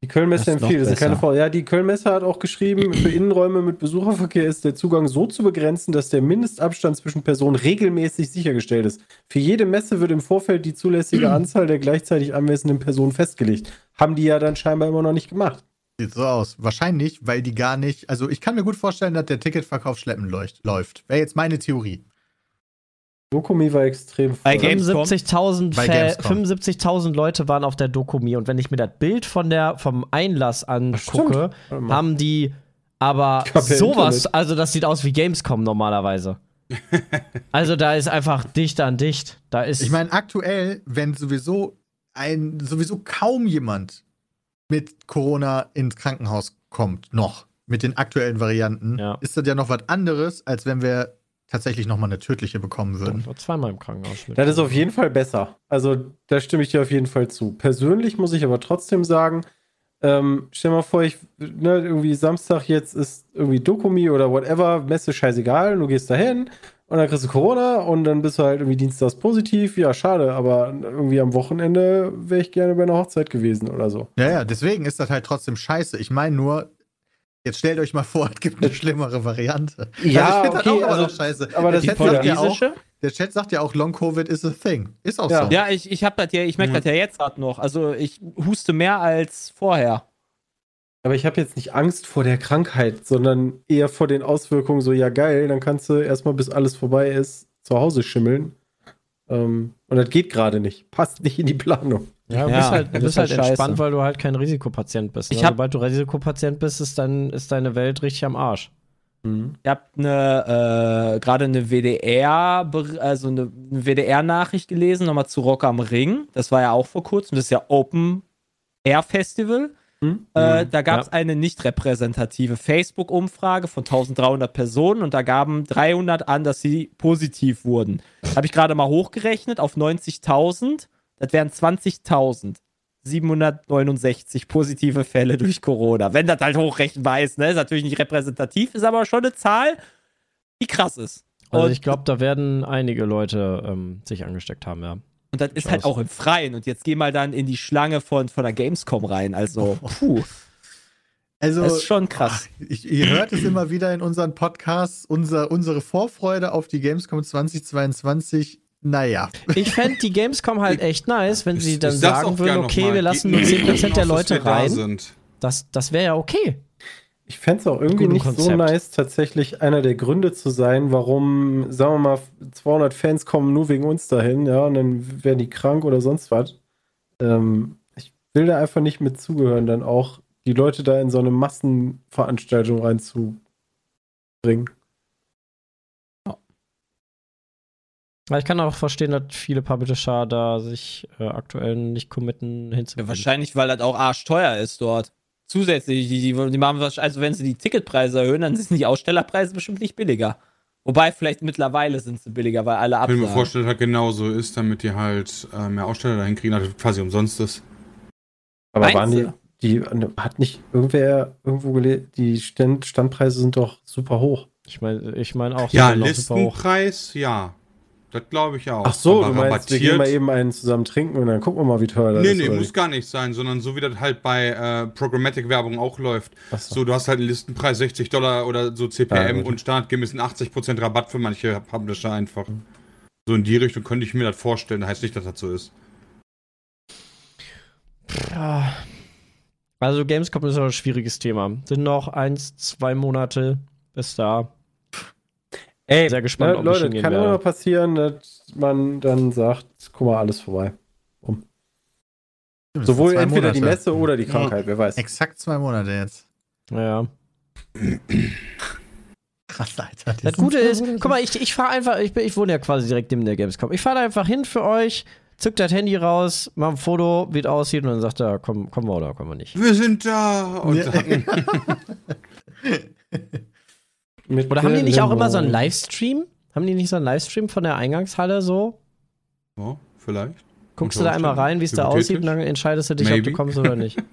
Die Kölnmesse empfiehlt, das ist keine. Frage. Ja, die Kölnmesse hat auch geschrieben, für Innenräume mit Besucherverkehr ist der Zugang so zu begrenzen, dass der Mindestabstand zwischen Personen regelmäßig sichergestellt ist. Für jede Messe wird im Vorfeld die zulässige Anzahl der gleichzeitig anwesenden Personen festgelegt. Haben die ja dann scheinbar immer noch nicht gemacht. Sieht so aus. Wahrscheinlich, weil die gar nicht. Also, ich kann mir gut vorstellen, dass der Ticketverkauf schleppend leucht, läuft. Wäre jetzt meine Theorie. Dokumi war extrem voll. Bei Gamescom? 75.000 Bei Fa- Gamescom. 75.000 Leute waren auf der Dokumi und wenn ich mir das Bild von der, vom Einlass angucke, haben die aber sowas, Internet. also das sieht aus wie Gamescom normalerweise. also da ist einfach dicht an dicht. Da ist Ich meine, aktuell, wenn sowieso ein, sowieso kaum jemand mit Corona ins Krankenhaus kommt, noch mit den aktuellen Varianten, Ja. ist das ja noch was anderes, als wenn wir tatsächlich noch mal eine tödliche bekommen würden. Ich zweimal im Krankenhaus. Das ist auf jeden Fall besser. Also da stimme ich dir auf jeden Fall zu. Persönlich muss ich aber trotzdem sagen, ähm, stell mal vor, ich, ne, irgendwie Samstag jetzt ist irgendwie Dokumi oder whatever, Messe scheißegal, du gehst dahin und dann kriegst du Corona und dann bist du halt irgendwie dienstags positiv. Ja, schade, aber irgendwie am Wochenende wäre ich gerne bei einer Hochzeit gewesen oder so. Ja, ja, deswegen ist das halt trotzdem scheiße. Ich meine nur, jetzt stellt euch mal vor, es gibt eine schlimmere Variante. Ja, also ich finde okay, das auch immer also- noch scheiße. aber der, das Chat ist sagt ja auch, der Chat sagt ja auch, Long Covid is a thing. Ist auch Ja. so. Ja, ich, ich hab das ja, ich merke Mhm. das ja jetzt gerade noch. Also ich huste mehr als vorher. Aber ich habe jetzt nicht Angst vor der Krankheit, sondern eher vor den Auswirkungen so, ja geil, dann kannst du erstmal, bis alles vorbei ist, zu Hause schimmeln. Ähm, und das geht gerade nicht. Passt nicht in die Planung. Ja, du Ja, bist halt, du das bist ist halt halt scheiße. entspannt, weil du halt kein Risikopatient bist. Ich ne? hab- Sobald du Risikopatient bist, ist, dann, ist deine Welt richtig am Arsch. Ich habe eine, äh, gerade eine WDR, also eine WDR-Nachricht gelesen, nochmal zu Rock am Ring. Das war ja auch vor kurzem. Das ist ja Open Air Festival. Hm? Äh, da gab es Ja. eine nicht repräsentative Facebook-Umfrage von 1300 Personen und da gaben 300 an, dass sie positiv wurden. Habe ich gerade mal hochgerechnet auf 90.000. Das wären 20.000. 769 positive Fälle durch Corona. Wenn das halt hochrechenbar ist, ne? Ist natürlich nicht repräsentativ, ist aber schon eine Zahl, die krass ist. Also Und- ich glaube, da werden einige Leute ähm, sich angesteckt haben, ja. Und das ist Schaus. halt auch im Freien. Und jetzt geh mal dann in die Schlange von, von der Gamescom rein. Also, puh, Also, das ist schon krass. Ich, ihr hört es immer wieder in unseren Podcasts, unser, unsere Vorfreude auf die Gamescom 2022. Naja, Ich fände die Gamescom halt echt nice, wenn sie Ich- dann ich sag's sagen würden, okay, wir lassen nur nicht 10% der Leute da rein. Sind. Das, das wäre ja okay. Ich fände es auch irgendwie nicht so Konzept. nice, tatsächlich einer der Gründe zu sein, warum, sagen wir mal, 200 Fans kommen nur wegen uns dahin, ja, und dann werden die krank oder sonst was. Ähm, ich will da einfach nicht mit zugehören, dann auch die Leute da in so eine Massenveranstaltung reinzubringen. Ich kann auch verstehen, dass viele Publisher da sich äh, aktuell nicht committen Ja, hinzubekommen. wahrscheinlich, weil das auch arschteuer ist dort. Zusätzlich, die, die, die machen wahrscheinlich, also wenn sie die Ticketpreise erhöhen, dann sind die Ausstellerpreise bestimmt nicht billiger. Wobei, vielleicht mittlerweile sind sie billiger, weil alle Ich kann mir absagen. vorstellen, dass das genau so ist, damit die halt äh, mehr Aussteller dahin kriegen, das quasi umsonst ist. Aber Meinst waren die, die, hat nicht irgendwer irgendwo gelesen, die Stand, Standpreise sind doch super hoch. Ich meine ich mein auch, Ja. Listenpreis, ja. Das glaube ich auch. Ach so, Aber du meinst, wir gehen mal eben einen zusammen trinken und dann gucken wir mal, wie teuer das Nee, ist. nee, oder muss gar nicht sein, sondern so wie das halt bei äh, Programmatic-Werbung auch läuft. Ach so. So, du hast halt einen Listenpreis 60 Dollar oder so CPM Ja, und standgemäß einen 80% Rabatt für manche Publisher einfach. So in die Richtung könnte ich mir das vorstellen. Heißt nicht, dass das so ist. Also Gamescom ist ein schwieriges Thema. Sind noch eins, zwei Monate bis da. Ey, Sehr gespannt, ne, ob ich Leute, hingehen kann werde. immer noch passieren, dass man dann sagt, guck mal, alles vorbei. Das Sowohl entweder die Monate. Messe oder die Krankheit, wer weiß. Exakt zwei Monate jetzt. Naja. Krass, Alter. Das Gute ist, guck mal, ich, ich fahre einfach, ich, bin, ich wohne ja quasi direkt neben der Gamescom. Ich fahre da einfach hin für euch, zück das Handy raus, mach ein Foto, wie es aussieht und dann sagt er, komm, kommen wir oder kommen wir nicht. Wir sind da! Und Ja. dann, Mit Oder haben die nicht auch immer so einen Limo. Livestream? Haben die nicht so einen Livestream von der Eingangshalle so? ja, vielleicht. Guckst du da einmal rein, wie es da aussieht und dann entscheidest du dich, ob Maybe. du kommst oder nicht.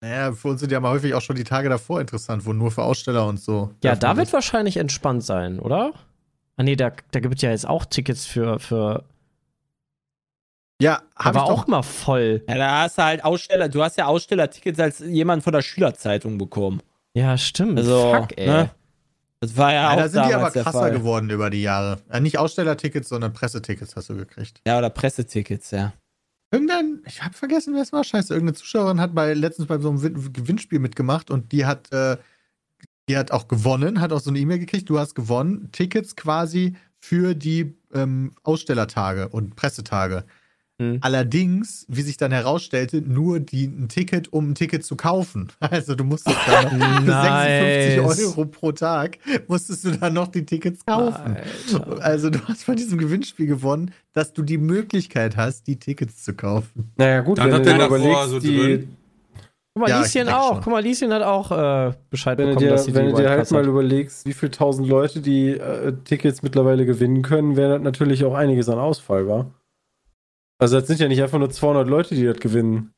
Naja, für uns sind ja mal häufig auch schon die Tage davor interessant, wo nur für Aussteller und so. Ja, da wird wahrscheinlich entspannt sein, oder? Ah nee, da, da gibt es ja jetzt auch Tickets für, für Ja, hab doch. auch mal voll. Ja, da hast du halt Aussteller, du hast ja Ausstellertickets als jemand von der Schülerzeitung bekommen. Ja, stimmt. Also, Fuck, ey. ne? Das war ja Ja, auch da sind die aber krasser geworden über die Jahre. Äh, nicht Ausstellertickets, sondern Pressetickets hast du gekriegt. Ja, oder Pressetickets, ja. Irgendein, ich habe vergessen, wer es war. Scheiße, irgendeine Zuschauerin hat bei letztens bei so einem Win- Gewinnspiel mitgemacht und die hat, äh, die hat auch gewonnen, hat auch so eine E-Mail gekriegt. Du hast gewonnen, Tickets quasi für die ähm, Ausstellertage und Pressetage. Hm. Allerdings, wie sich dann herausstellte, nur die, ein Ticket, um ein Ticket zu kaufen. Also du musstest dann für Nice. 56 Euro pro Tag musstest du dann noch die Tickets kaufen. Alter. Also du hast bei diesem Gewinnspiel gewonnen, dass du die Möglichkeit hast, die Tickets zu kaufen. Naja, gut, Dann wenn hat du der dir davor überlegst, so die, drin. Guck mal, Ja, Lieschen auch. schon. Guck mal, Lieschen hat auch äh, Bescheid wenn du bekommen, dir, dass sie wenn die du dir halt Wildcards mal hat. überlegst, wie viele tausend Leute die äh, Tickets mittlerweile gewinnen können, wäre das natürlich auch einiges an Ausfall, war. Also das sind ja nicht einfach nur 200 Leute, die das gewinnen.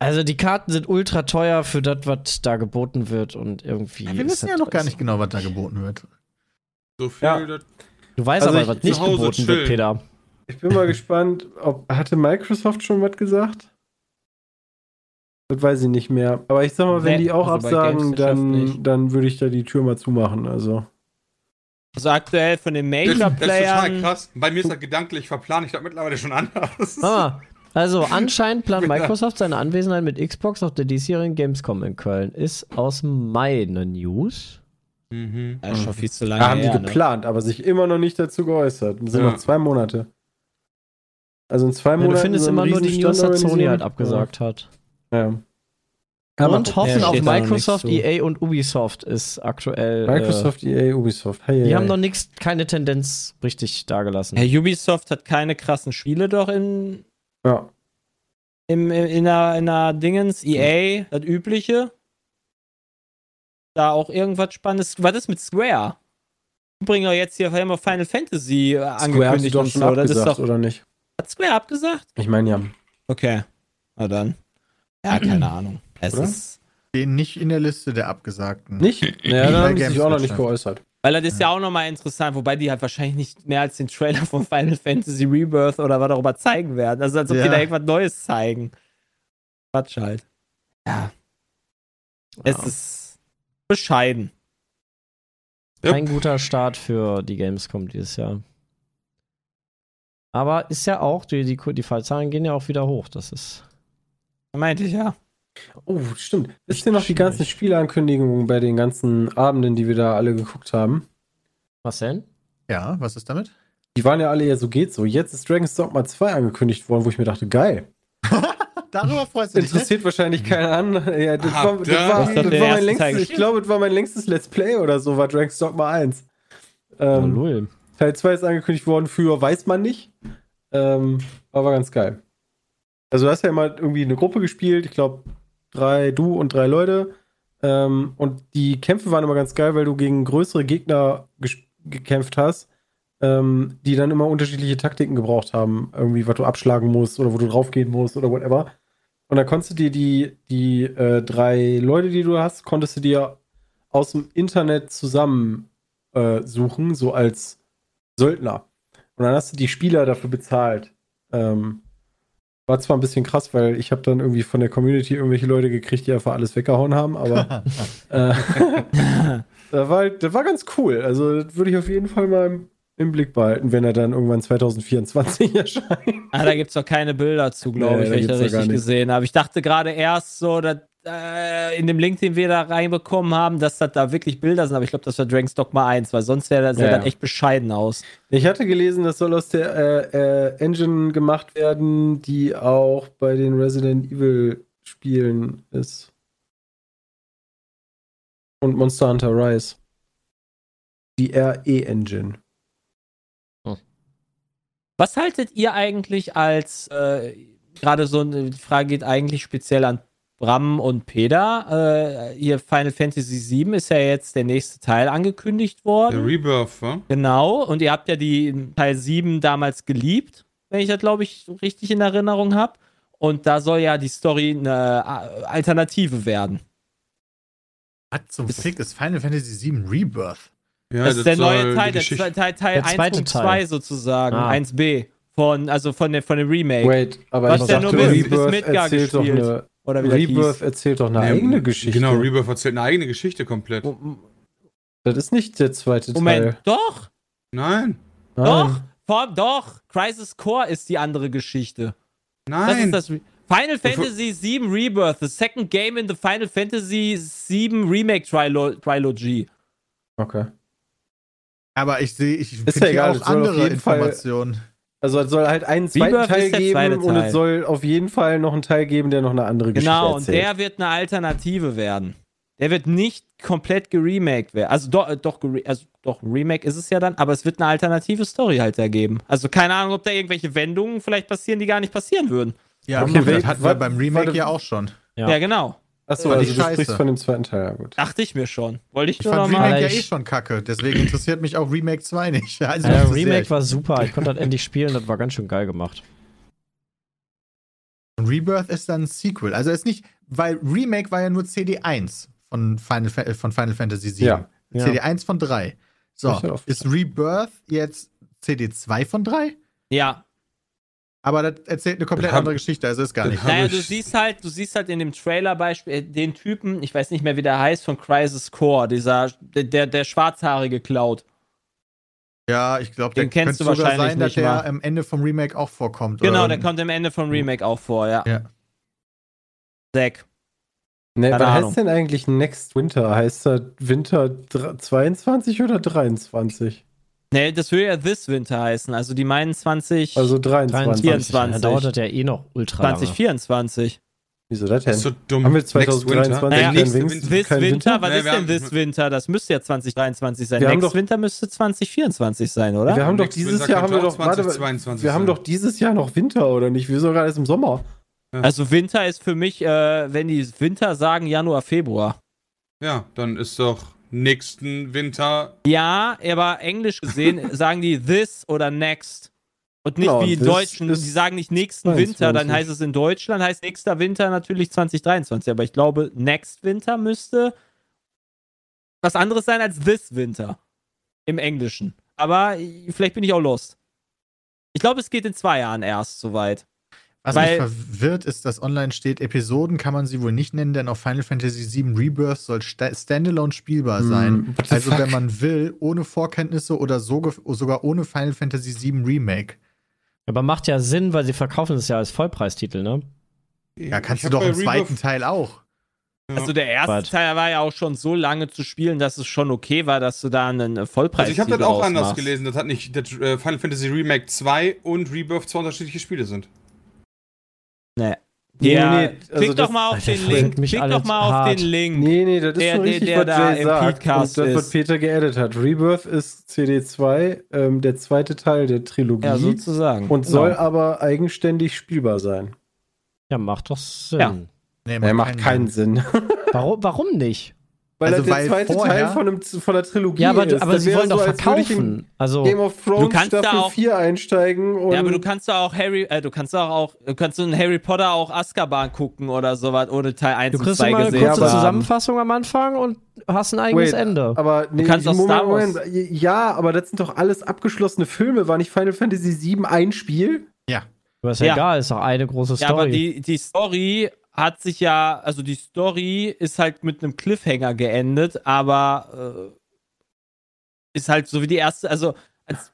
Also die Karten sind ultra teuer für das, was da geboten wird und irgendwie. Ja, wir wissen ja noch gar nicht genau, was da geboten wird. So viel. Ja. das- Du weißt Also aber, was nicht Hause geboten wird, chillen. Peter. Ich bin mal gespannt, ob hatte Microsoft schon was gesagt? Das weiß ich nicht mehr. Aber ich sag mal, wenn Nee, die auch also absagen, dann, dann würde ich da die Tür mal zumachen. Also. Also aktuell von den Das, das ist total Major-Playern. krass. Bei mir ist das gedanklich verplant. Ich glaube mittlerweile schon anders. Ah, also anscheinend plant Ja. Microsoft seine Anwesenheit mit Xbox auf der diesjährigen Gamescom in Köln. Ist aus Mai eine News. Mhm. Ja, ist schon viel zu lange Da haben die her, ne? geplant, aber sich immer noch nicht dazu geäußert. Das sind Ja. noch zwei Monate. Also in zwei Ja, Monaten. du findest immer nur die News, dass Sony halt abgesagt hat. Ja. Aber und hoffen Ja, auf Microsoft. EA und Ubisoft ist aktuell. Microsoft, EA, Ubisoft. Hey, Äh, die hey, haben hey. noch nichts, keine Tendenz richtig dargelassen. Ja, Ubisoft hat keine krassen Spiele doch in, Ja. im, in, der, in der Dingens. EA, das Übliche. Da auch irgendwas Spannendes. Was ist mit Square? Die bringen ja jetzt hier immer Final Fantasy äh, Square angekündigt doch und schon. Das ist abgesagt, doch. oder nicht? Hat Square abgesagt? Ich meine ja. Okay. Na dann. Ja, keine Ahnung. Es Oder? ist. Stehen nicht in der Liste der Abgesagten. Nicht? Ja, Bei dann haben die sich auch noch nicht geäußert. Weil das ist ja, auch nochmal interessant, wobei die halt wahrscheinlich nicht mehr als den Trailer von Final Fantasy Rebirth oder was auch immer zeigen werden. Also als ob die Ja. da irgendwas Neues zeigen. Quatsch halt. Ja. Es Ja. ist bescheiden. Kein guter Start für die Gamescom dieses Jahr. Aber ist ja auch, die, die, die Fallzahlen gehen ja auch wieder hoch. Das ist. Meinte ich ja. Oh, stimmt. Wisst ihr noch die ganzen Spieleankündigungen bei den ganzen Abenden, die wir da alle geguckt haben? Was denn? Ja, was ist damit? Die waren ja alle eher so geht so. Jetzt ist Dragon's Dogma 2 angekündigt worden, wo ich mir dachte, geil. Darüber freust du dich. Ne? Interessiert wahrscheinlich keinen an. Ja, das war, das war, das war mein längstes, ich glaube, das war mein längstes Let's Play oder so, war Dragon's Dogma 1. Oh, Ähm, lul. Teil 2 ist angekündigt worden für weiß man nicht. Ähm, aber war ganz geil. Also du hast ja mal irgendwie eine Gruppe gespielt, ich glaube drei, du und drei Leute. Ähm, und die Kämpfe waren immer ganz geil, weil du gegen größere Gegner gekämpft hast, ähm, die dann immer unterschiedliche Taktiken gebraucht haben. Irgendwie, was du abschlagen musst oder wo du draufgehen musst oder whatever. Und dann konntest du dir die, die äh, drei Leute, die du hast, konntest du dir aus dem Internet zusammen äh, suchen, so als Söldner. Und dann hast du die Spieler dafür bezahlt. Ähm, war zwar ein bisschen krass, weil ich habe dann irgendwie von der Community irgendwelche Leute gekriegt, die einfach alles weggehauen haben, aber äh, das, war, das war ganz cool. Also das würde ich auf jeden Fall mal im, im Blick behalten, wenn er dann irgendwann 2024 erscheint. Ah, da gibt es doch keine Bilder zu, glaube Nee, ich, wenn ich das richtig gesehen habe. Ich dachte gerade erst so, dass äh, in dem Link, den wir da reinbekommen haben, dass das da wirklich Bilder sind, aber ich glaube, das war Dragon's Dogma 1, weil sonst wäre das Ja, ja, dann echt bescheiden aus. Ich hatte gelesen, das soll aus der äh, äh, Engine gemacht werden, die auch bei den Resident Evil Spielen ist. Und Monster Hunter Rise. Die RE-Engine. Was haltet ihr eigentlich als, äh, gerade so eine die Frage geht eigentlich speziell an Bram und Peter. Äh, hier Final Fantasy VII ist ja jetzt der nächste Teil angekündigt Der worden. Rebirth, wa? Genau, und ihr habt ja die Teil 7 damals geliebt, wenn ich das, glaube ich, so richtig in Erinnerung habe. Und da soll ja die Story eine äh, Alternative werden. Was zum Fick ist Final Fantasy VII Rebirth? Ja, das ist der neue Teil, der Teil, Teil, Teil Der zweite 1.2 Teil. sozusagen, Ah. 1b. Von, also von, der, von dem Remake. Wait, aber Was ich dachte, nur bis- bis Rebirth Midgar erzählt doch gespielt? eine, Oder wie das Rebirth hieß. erzählt doch eine Nee, eigene Geschichte. Genau, Rebirth erzählt eine eigene Geschichte komplett. Das ist nicht der zweite Moment, Teil. doch, Nein, doch, vor, doch. Crisis Core ist die andere Geschichte. Das nein. ist das Final Fantasy VII Rebirth, the second game in the Final Fantasy VII Remake Trilo Trilogy. Okay. Aber ich sehe, ich ja finde hier egal, auch andere jeden Fall- Informationen. Also es soll halt einen zweiten Rebirth Teil geben zweite und Teil. es soll auf jeden Fall noch einen Teil geben, der noch eine andere Geschichte Genau, und erzählt. der wird eine Alternative werden. Der wird nicht komplett geremaked werden. Also doch, äh, doch, also doch, ein Remake ist es ja dann, aber es wird eine alternative Story halt ergeben. Also keine Ahnung, ob da irgendwelche Wendungen vielleicht passieren, die gar nicht passieren würden. Ja, Okay, das hatten wir beim Remake warte. ja auch schon. Ja. Ja, genau. Achso, also ich du scheiße. sprichst von dem zweiten Teil, ja gut. Dachte ich mir schon. Wollte ich Ich nur fand noch mal. Remake ja ich- eh schon kacke, deswegen interessiert mich auch Remake 2 nicht. Also, Ja, Remake war super. Ich konnte das endlich spielen. Das war ganz schön geil gemacht. Und Rebirth ist dann ein Sequel. Also ist nicht, weil Remake war ja nur CD1 von Final, Fa- von Final Fantasy VII. Ja. Ja. CD1 von 3. So, ist Rebirth jetzt CD2 von 3? Ja. Aber das erzählt eine komplett andere Geschichte, also ist gar nicht. Naja, du siehst halt, du siehst halt in dem Trailer Beispiel äh, den Typen, ich weiß nicht mehr, wie der heißt, von Crisis Core, dieser, der, der, der schwarzhaarige Cloud. Ja, ich glaube, der Den kennst du sogar wahrscheinlich sein, dass nicht der mal. am Ende vom Remake auch vorkommt. Genau, oder? der kommt am Ende vom Remake auch vor, ja. Ja. Zack. Ne, was Ahnung. heißt denn eigentlich Next Winter? Heißt das Winter dr- 22 oder 23? Nee, das würde ja This Winter heißen, also die meinen 20, Also 23. 24. Da dauert das ja eh noch ultra lange. 2024. Wieso das denn? Das ist so dumm. Haben wir Next Winter? 2023 Naja, kein Winter? Winter. This kein Winter, was Nee, ist denn This Winter? Das müsste ja 2023 sein. Wir Next doch- Winter müsste 2024 sein, oder? Wir haben doch Next dieses Winter Jahr haben wir doch warte, 2022 wir haben doch dieses Jahr noch Winter oder nicht? Wir sind doch alles im Sommer. Also Winter ist für mich, äh, wenn die Winter sagen, Januar, Februar. Ja, dann ist doch nächsten Winter. Ja, aber englisch gesehen sagen die this oder next. Und nicht Genau, wie this Deutschen, die sagen nicht nächsten 22. Winter, dann heißt es in Deutschland, heißt nächster Winter natürlich 2023. Aber ich glaube, next Winter müsste was anderes sein als this Winter im Englischen. Aber vielleicht bin ich auch lost. Ich glaube, es geht in zwei Jahren erst soweit. Was Weil- mich verwirrt, ist, dass online steht, Episoden kann man sie wohl nicht nennen, denn auf Final Fantasy VII Rebirth soll sta- standalone spielbar Hm, sein. Also fuck? wenn man will, ohne Vorkenntnisse oder so, sogar ohne Final Fantasy VII Remake. Aber macht ja Sinn, weil sie verkaufen es ja als Vollpreistitel, ne? Ja, kannst Ich du doch im zweiten Teil auch. Also der erste Warte. Teil war ja auch schon so lange zu spielen, dass es schon okay war, dass du da einen äh, Vollpreis Also ich habe das auch anders gelesen. Das hat nicht das äh, Final Fantasy Remake 2 und Rebirth zwei unterschiedliche Spiele sind. Nee. Nee, Ja, nee, nee, also klick das- doch mal auf Alter, den Link. Klick doch mal auf hart. den Link. Nee, nee, das ist Der- der- richtig, der was da Jay im sagt. Und Podcast das, was. Peter geaddet hat. Rebirth ist CD2, ähm, der zweite Teil der Trilogie. Ja, sozusagen. und Genau. soll aber eigenständig spielbar sein. Ja, macht doch Sinn. Ja. Nee, Er macht keinen Sinn. Warum, warum nicht? Weil Also, das der zweite vorher- Teil von, einem, von der Trilogie Ja, aber, ist. aber sie wollen so, doch verkaufen. Also, Game of Thrones Du kannst da Staffel auch- 4 einsteigen und Ja, aber du kannst da auch Harry, äh, du kannst auch, auch du kannst in Harry Potter auch Azkaban gucken oder sowas, ohne Teil 1 du und kriegst 2 immer eine gesehen kurze zu haben. Zusammenfassung am Anfang und hast ein eigenes Wait, Ende. Aber nee, kannst auch Moment, Star Wars- Moment. Ja, aber das sind doch alles abgeschlossene Filme. War nicht Final Fantasy VII ein Spiel? Aber ist ja, Ja. egal, ist doch eine große Ja, aber Story. die, die Story hat sich ja, also die Story ist halt mit einem Cliffhanger geendet, aber äh, ist halt so wie die erste, also als,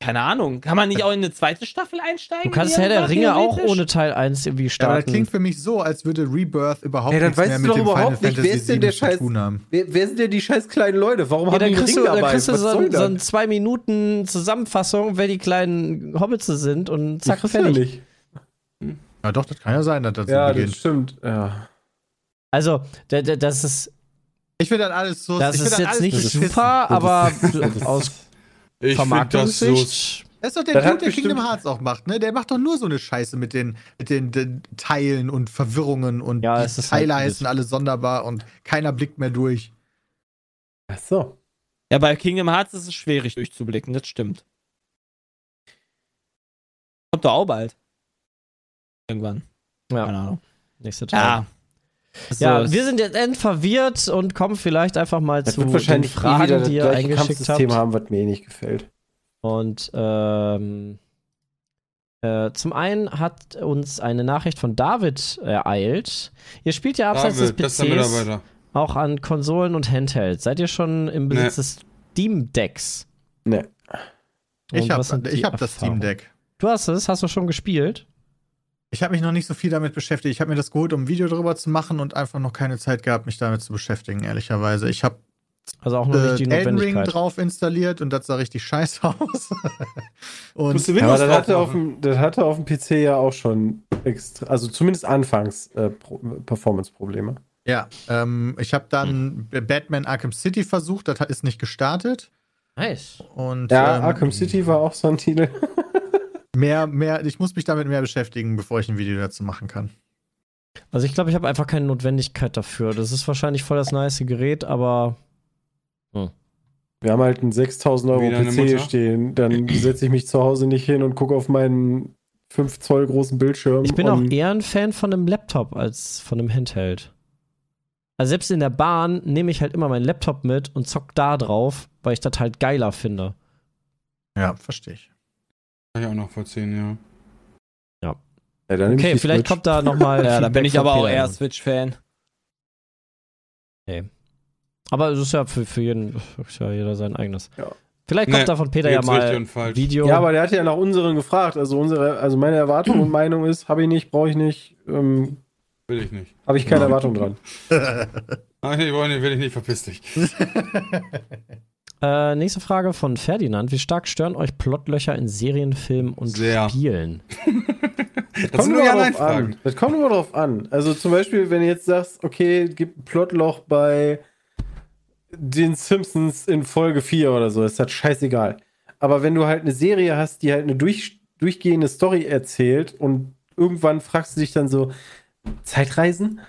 keine Ahnung, kann man nicht auch in eine zweite Staffel einsteigen? du kannst Herr der Ringe auch ohne Teil 1 irgendwie Ja, aber starten. das klingt für mich so, als würde Rebirth überhaupt Ja, dann nichts weißt mehr du mit doch dem Final überhaupt nicht, Fantasy wer ist denn der Scheiß- tun haben. Wer, wer sind denn die scheiß kleinen Leute? Warum ja, haben die einen Ring du, dann dabei? kriegst du so, ein- so das? ein zwei Minuten Zusammenfassung, wer die kleinen Hobbits sind und zack, fertig. nicht. Ja, doch, das kann ja sein, dass das Ja, das beginnt. stimmt. Ja. Also, da- da- das ist, Ich finde das alles so. das ich ist jetzt alles nicht beschissen. super, aber aus Ich finde das so. Vermarktungssicht. Das ist doch der Dude, der Kingdom Hearts auch macht, ne? Der macht doch nur so eine Scheiße mit den, mit den, den Teilen und Verwirrungen und Ja, die halt Teile ein heißen alle sonderbar und keiner blickt mehr durch. Ach so. Ja, bei Kingdom Hearts ist es schwierig durchzublicken, das stimmt. Kommt doch auch bald. Irgendwann. Ja, Keine Ahnung. nächste Teil. Ja. Ja, Also, wir sind jetzt endverwirrt und kommen vielleicht einfach mal Das zu wird wahrscheinlich den Fragen, eh wieder die ihr eingeschickt habt. haben, was mir eh nicht gefällt. Und ähm, äh, zum einen hat uns eine Nachricht von David ereilt. Ihr spielt ja abseits David, des PCs auch an Konsolen und Handhelds. Seid ihr schon im Besitz Nee. des Steam Decks? Ne. Ich Und habe ich hab das? Steam Deck. Du hast es? Hast du schon gespielt? Ich habe mich noch nicht so viel damit beschäftigt. Ich habe mir das geholt, um ein Video darüber zu machen und einfach noch keine Zeit gehabt, mich damit zu beschäftigen, ehrlicherweise. Ich habe Also auch nur äh, nicht die Elden Ring drauf installiert und das sah richtig scheiße aus. und Musst du Ja, aber das hatte, auf dem, das hatte auf dem PC ja auch schon extra, also zumindest anfangs äh, Pro- Performance-Probleme. ja, ähm, ich habe dann Batman Arkham City versucht, das hat- ist nicht gestartet. Nice. Und Ja, ähm, Arkham City war auch so ein Titel. mehr, mehr, ich muss mich damit mehr beschäftigen, bevor ich ein Video dazu machen kann. Also ich glaube, ich habe einfach keine Notwendigkeit dafür. Das ist wahrscheinlich voll das nice Gerät, aber Wir haben halt einen 6000 Euro PC stehen. Dann setze ich mich zu Hause nicht hin und gucke auf meinen 5 Zoll großen Bildschirm. ich bin auch eher ein Fan von einem Laptop als von einem Handheld. Also selbst in der Bahn nehme ich halt immer meinen Laptop mit und zock da drauf, weil ich das halt geiler finde. Ja, verstehe ich. Kann ich auch noch vollziehen, ja. Ja, ich Okay, vielleicht Switch. kommt da nochmal. ja, da bin ich aber auch eher. Switch-Fan. Aber es ist ja für, für jeden, ist ja jeder sein eigenes. Ja. Vielleicht kommt Nee, da von Peter ja mal falsch. Video. Ja, aber der hat ja nach unseren gefragt. Also unsere, also meine Erwartung und Meinung ist, habe ich nicht, brauche ich nicht, ähm, Will ich nicht. habe ich keine Erwartung dran. Nein, ich will nicht, will ich nicht, verpiss dich. Äh, nächste Frage von Ferdinand. Wie stark stören euch Plotlöcher in Serien, Filmen und Sehr. Spielen? Das sind nur Ja-Nein-Fragen. an. Das kommt immer drauf an. Also zum Beispiel, wenn du jetzt sagst, okay, gibt ein Plotloch bei den Simpsons in Folge 4 oder so, ist das scheißegal. Aber wenn du halt eine Serie hast, die halt eine durch, durchgehende Story erzählt und irgendwann fragst du dich dann so, Zeitreisen?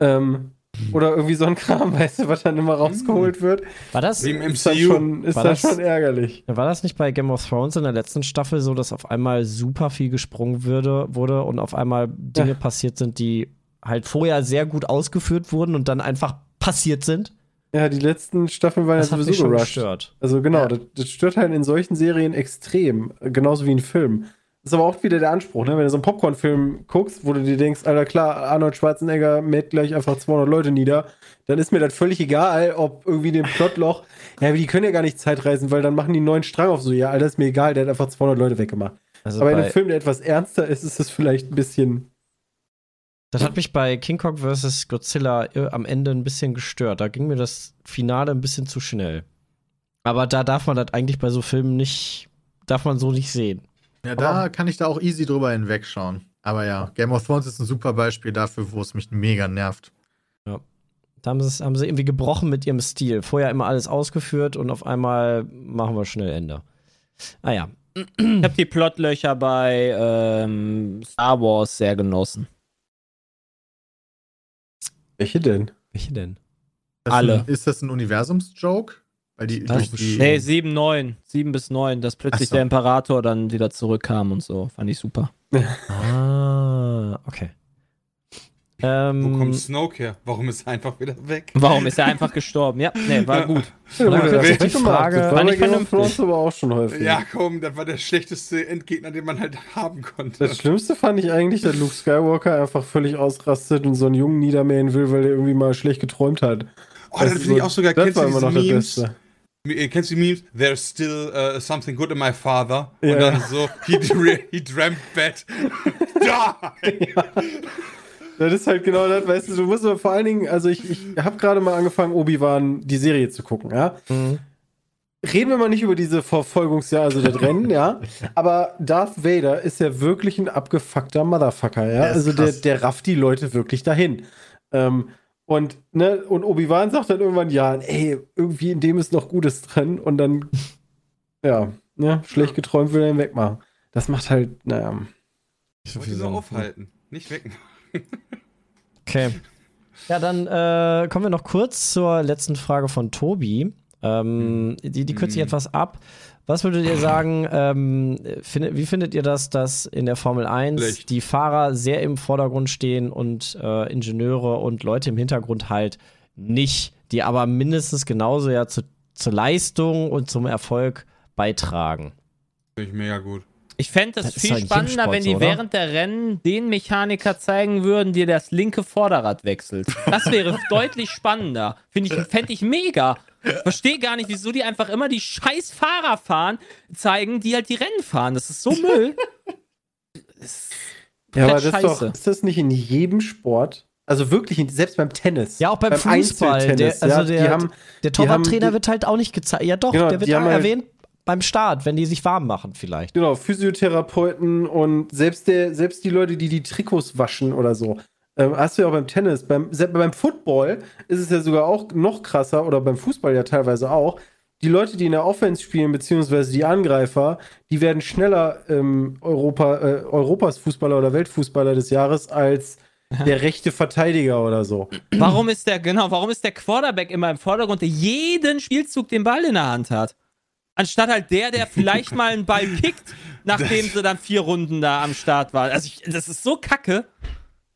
Ähm, oder irgendwie so ein Kram, weißt du, was dann immer rausgeholt wird, War das, im ist das MCU. schon, ist War das das- schon ärgerlich. war das nicht bei Game of Thrones in der letzten Staffel so, dass auf einmal super viel gesprungen würde, wurde und auf einmal Dinge Ja. passiert sind, die halt vorher sehr gut ausgeführt wurden und dann einfach passiert sind? Ja, die letzten Staffeln waren Das ja hat mich sowieso schon gerusht. gestört. Also genau, Ja. das, das stört halt in solchen Serien extrem, genauso wie ein Film. Das ist aber auch wieder der Anspruch, ne? Wenn du so einen Popcorn-Film guckst, wo du dir denkst, Alter, klar, Arnold Schwarzenegger mäht gleich einfach 200 Leute nieder, dann ist mir das völlig egal, ob irgendwie dem Plotloch, ja, die können ja gar nicht Zeitreisen, weil dann machen die einen neuen Strang auf so, ja, Alter, ist mir egal, der hat einfach 200 Leute weggemacht. Also aber in einem Film, der etwas ernster ist, ist es vielleicht ein bisschen, das hat mich bei King Kong vs. Godzilla äh, am Ende ein bisschen gestört. Da ging mir das Finale ein bisschen zu schnell. Aber da darf man das eigentlich bei so Filmen nicht, darf man so nicht sehen. Ja, da kann ich da auch easy drüber hinwegschauen. Aber ja, Game of Thrones ist ein super Beispiel dafür, wo es mich mega nervt. Da haben sie, haben sie irgendwie gebrochen mit ihrem Stil. Vorher immer alles ausgeführt und auf einmal machen wir schnell Ende. Ah ja. Ich habe die Plotlöcher bei ähm, Star Wars sehr genossen. welche denn? Welche denn? Das Alle. Ein, ist das ein Universums-Joke? Weil die, Das durch die Nee, 7, 9. 7 bis 9, dass plötzlich so. der Imperator dann wieder zurückkam und so. Fand ich super. Ah, okay. Wo Ähm, kommt Snoke her? Warum ist er einfach wieder weg? Warum ist er einfach gestorben? Ja, nee, war gut. Ja, könnte das ich die. Frage- das War of vernünftig. Aber auch schon häufig. Ja, komm, das war der schlechteste Endgegner, den man halt haben konnte. Das Schlimmste fand ich eigentlich, dass Luke Skywalker einfach völlig ausrastet und so einen Jungen niedermähen will, weil er irgendwie mal schlecht geträumt hat. Oh, das ist finde ich auch sogar. Das Kennst war du immer diese noch das Memes? Beste. Äh, Kennst du die Memes? There's still uh, something good in my father. Ja. Und dann so, he, he dreamt bad. Die! Das ist halt genau das, weißt du, du musst aber vor allen Dingen, also ich, ich habe gerade mal angefangen, Obi-Wan die Serie zu gucken, ja. Mhm. Reden wir mal nicht über diese Verfolgungsjahr, also das Rennen, ja. Aber Darth Vader ist ja wirklich ein abgefuckter Motherfucker, ja. Also der, der rafft die Leute wirklich dahin. Ähm, und, ne, und Obi-Wan sagt dann irgendwann, ja, ey, irgendwie in dem ist noch Gutes drin und dann, ja, ne, schlecht geträumt will er ihn wegmachen. Das macht halt, naja. Ich wollte so aufhalten. Nicht weg. Okay. Ja, dann äh, kommen wir noch kurz zur letzten Frage von Tobi. Ähm, die, die kürze ich Mhm. etwas ab. Was würdet ihr sagen, ähm, findet, wie findet ihr das, dass in der Formel 1 Schlecht. die Fahrer sehr im Vordergrund stehen und äh, Ingenieure und Leute im Hintergrund halt nicht, die aber mindestens genauso ja zu, zur Leistung und zum Erfolg beitragen? Finde ich mega gut. Ich fände es viel spannender, wenn die oder? während der Rennen den Mechaniker zeigen würden, der das linke Vorderrad wechselt. Das wäre deutlich spannender. Finde ich, fände ich mega. Verstehe gar nicht, wieso die einfach immer die scheiß Fahrer fahren, zeigen, die halt die Rennen fahren. Das ist so Müll. Das ist Ja, aber das ist doch, scheiße. ist das nicht in jedem Sport? Also wirklich, selbst beim Tennis. Ja, auch beim, Fußball. Der, also ja, der, haben, der Torwarttrainer wird halt auch nicht gezeigt. Ja, doch, Genau, der wird haben halt- erwähnt beim Start, wenn die sich warm machen, vielleicht. genau, Physiotherapeuten und selbst, der, selbst die Leute, die die Trikots waschen oder so. Ähm, hast du ja auch beim Tennis. Beim, selbst beim Football ist es ja sogar auch noch krasser oder beim Fußball ja teilweise auch. Die Leute, die in der Offense spielen, beziehungsweise die Angreifer, die werden schneller ähm, Europa, äh, Europas Fußballer oder Weltfußballer des Jahres als der rechte Verteidiger oder so. Warum ist der, genau, warum ist der Quarterback immer im Vordergrund, der jeden Spielzug den Ball in der Hand hat? Anstatt halt der, der vielleicht mal einen Ball kickt, nachdem sie dann vier Runden da am Start war. Also ich, das ist so kacke.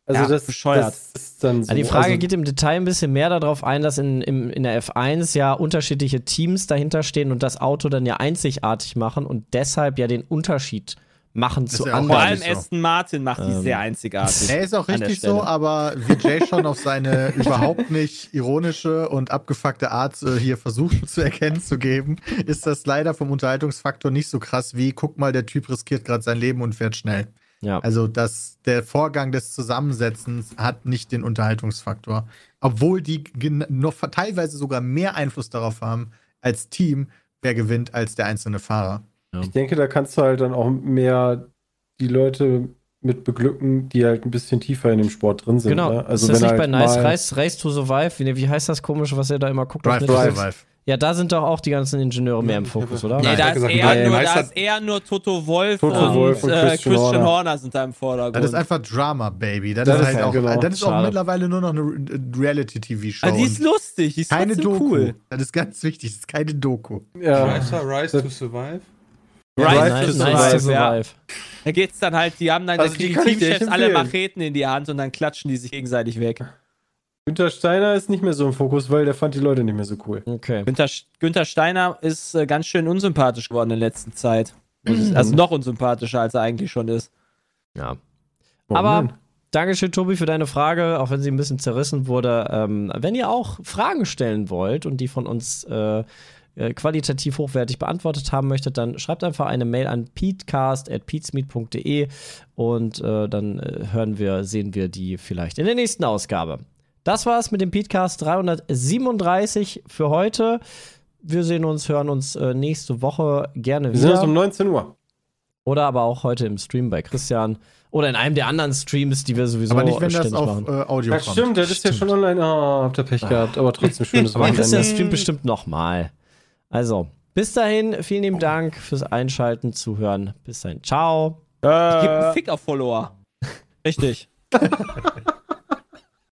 Also Ja, das, bescheuert. das ist dann so. Ja, die Frage also, geht im Detail ein bisschen mehr darauf ein, dass in, im, in der F1 ja unterschiedliche Teams dahinter stehen und das Auto dann ja einzigartig machen und deshalb ja den Unterschied machen Ist zu ja. Vor allem so. Aston Martin macht die Ähm, sehr einzigartig. Er ist auch richtig so, aber wie Jay schon auf seine überhaupt nicht ironische und abgefuckte Art äh, hier versucht zu erkennen zu geben, ist das leider vom Unterhaltungsfaktor nicht so krass wie, guck mal, der Typ riskiert gerade sein Leben und fährt schnell. Ja. Also das, der Vorgang des Zusammensetzens hat nicht den Unterhaltungsfaktor. Obwohl die noch teilweise sogar mehr Einfluss darauf haben, als Team, wer gewinnt, als der einzelne Fahrer. Ich denke, da kannst du halt dann auch mehr die Leute mit beglücken, die halt ein bisschen tiefer in dem Sport drin sind. Genau. Ne? Also ist das wenn nicht bei halt Nice mal- Race, Race to Survive? Wie, wie heißt das komische, was ihr da immer guckt? Drive to? Survive. Ja, da sind doch auch die ganzen Ingenieure mehr im Fokus, oder? Nee, da ist, eher nur, Meister- da ist eher nur Toto Wolf Toto und, Wolf und äh, Christian Christian, Horner. Horner. sind da im Vordergrund. Das ist einfach Drama, Baby. Das, Das ist halt ja auch, genau. das ist auch Schade. mittlerweile nur noch eine Re- Reality-TV-Show. also die ist lustig, die ist keine Doku. cool. Das ist ganz wichtig. Das ist keine Doku. ja, Rise to Survive? Right, Drive Nice, to nice to Survive, ja. survive. Da geht's dann halt, die haben dann, Also die Teamchefs alle. Macheten in die Hand und dann klatschen die sich gegenseitig weg. Günther Steiner ist nicht mehr so im Fokus, weil der fand die Leute nicht mehr so cool. Okay. Günther, Günther Steiner ist äh, ganz schön unsympathisch geworden in letzter Zeit. Also noch unsympathischer, als er eigentlich schon ist. Ja. Warum Aber denn? Dankeschön, Tobi, für deine Frage, auch wenn sie ein bisschen zerrissen wurde. Ähm, wenn ihr auch Fragen stellen wollt und die von uns äh, äh, qualitativ hochwertig beantwortet haben möchtet, dann schreibt einfach eine Mail an peatcast.peatsmeet.de und äh, dann äh, hören wir, sehen wir die vielleicht in der nächsten Ausgabe. Das war's mit dem Peatcast 337 für heute. Wir sehen uns, hören uns äh, nächste Woche gerne Wir sind wieder. uns um 19 Uhr. Oder aber auch heute im Stream bei Christian. Oder in einem der anderen Streams, die wir sowieso Aber nicht, wenn das auf äh, Audio Ja, kommt. stimmt, das ist ja schon online. Oh, habt ihr Pech gehabt, aber trotzdem schönes Aber Christian Wochenende. streamt bestimmt nochmal. Also, bis dahin, vielen lieben Dank fürs Einschalten, Zuhören. Bis dahin, ciao. Gib einen Fick auf Follower. Richtig.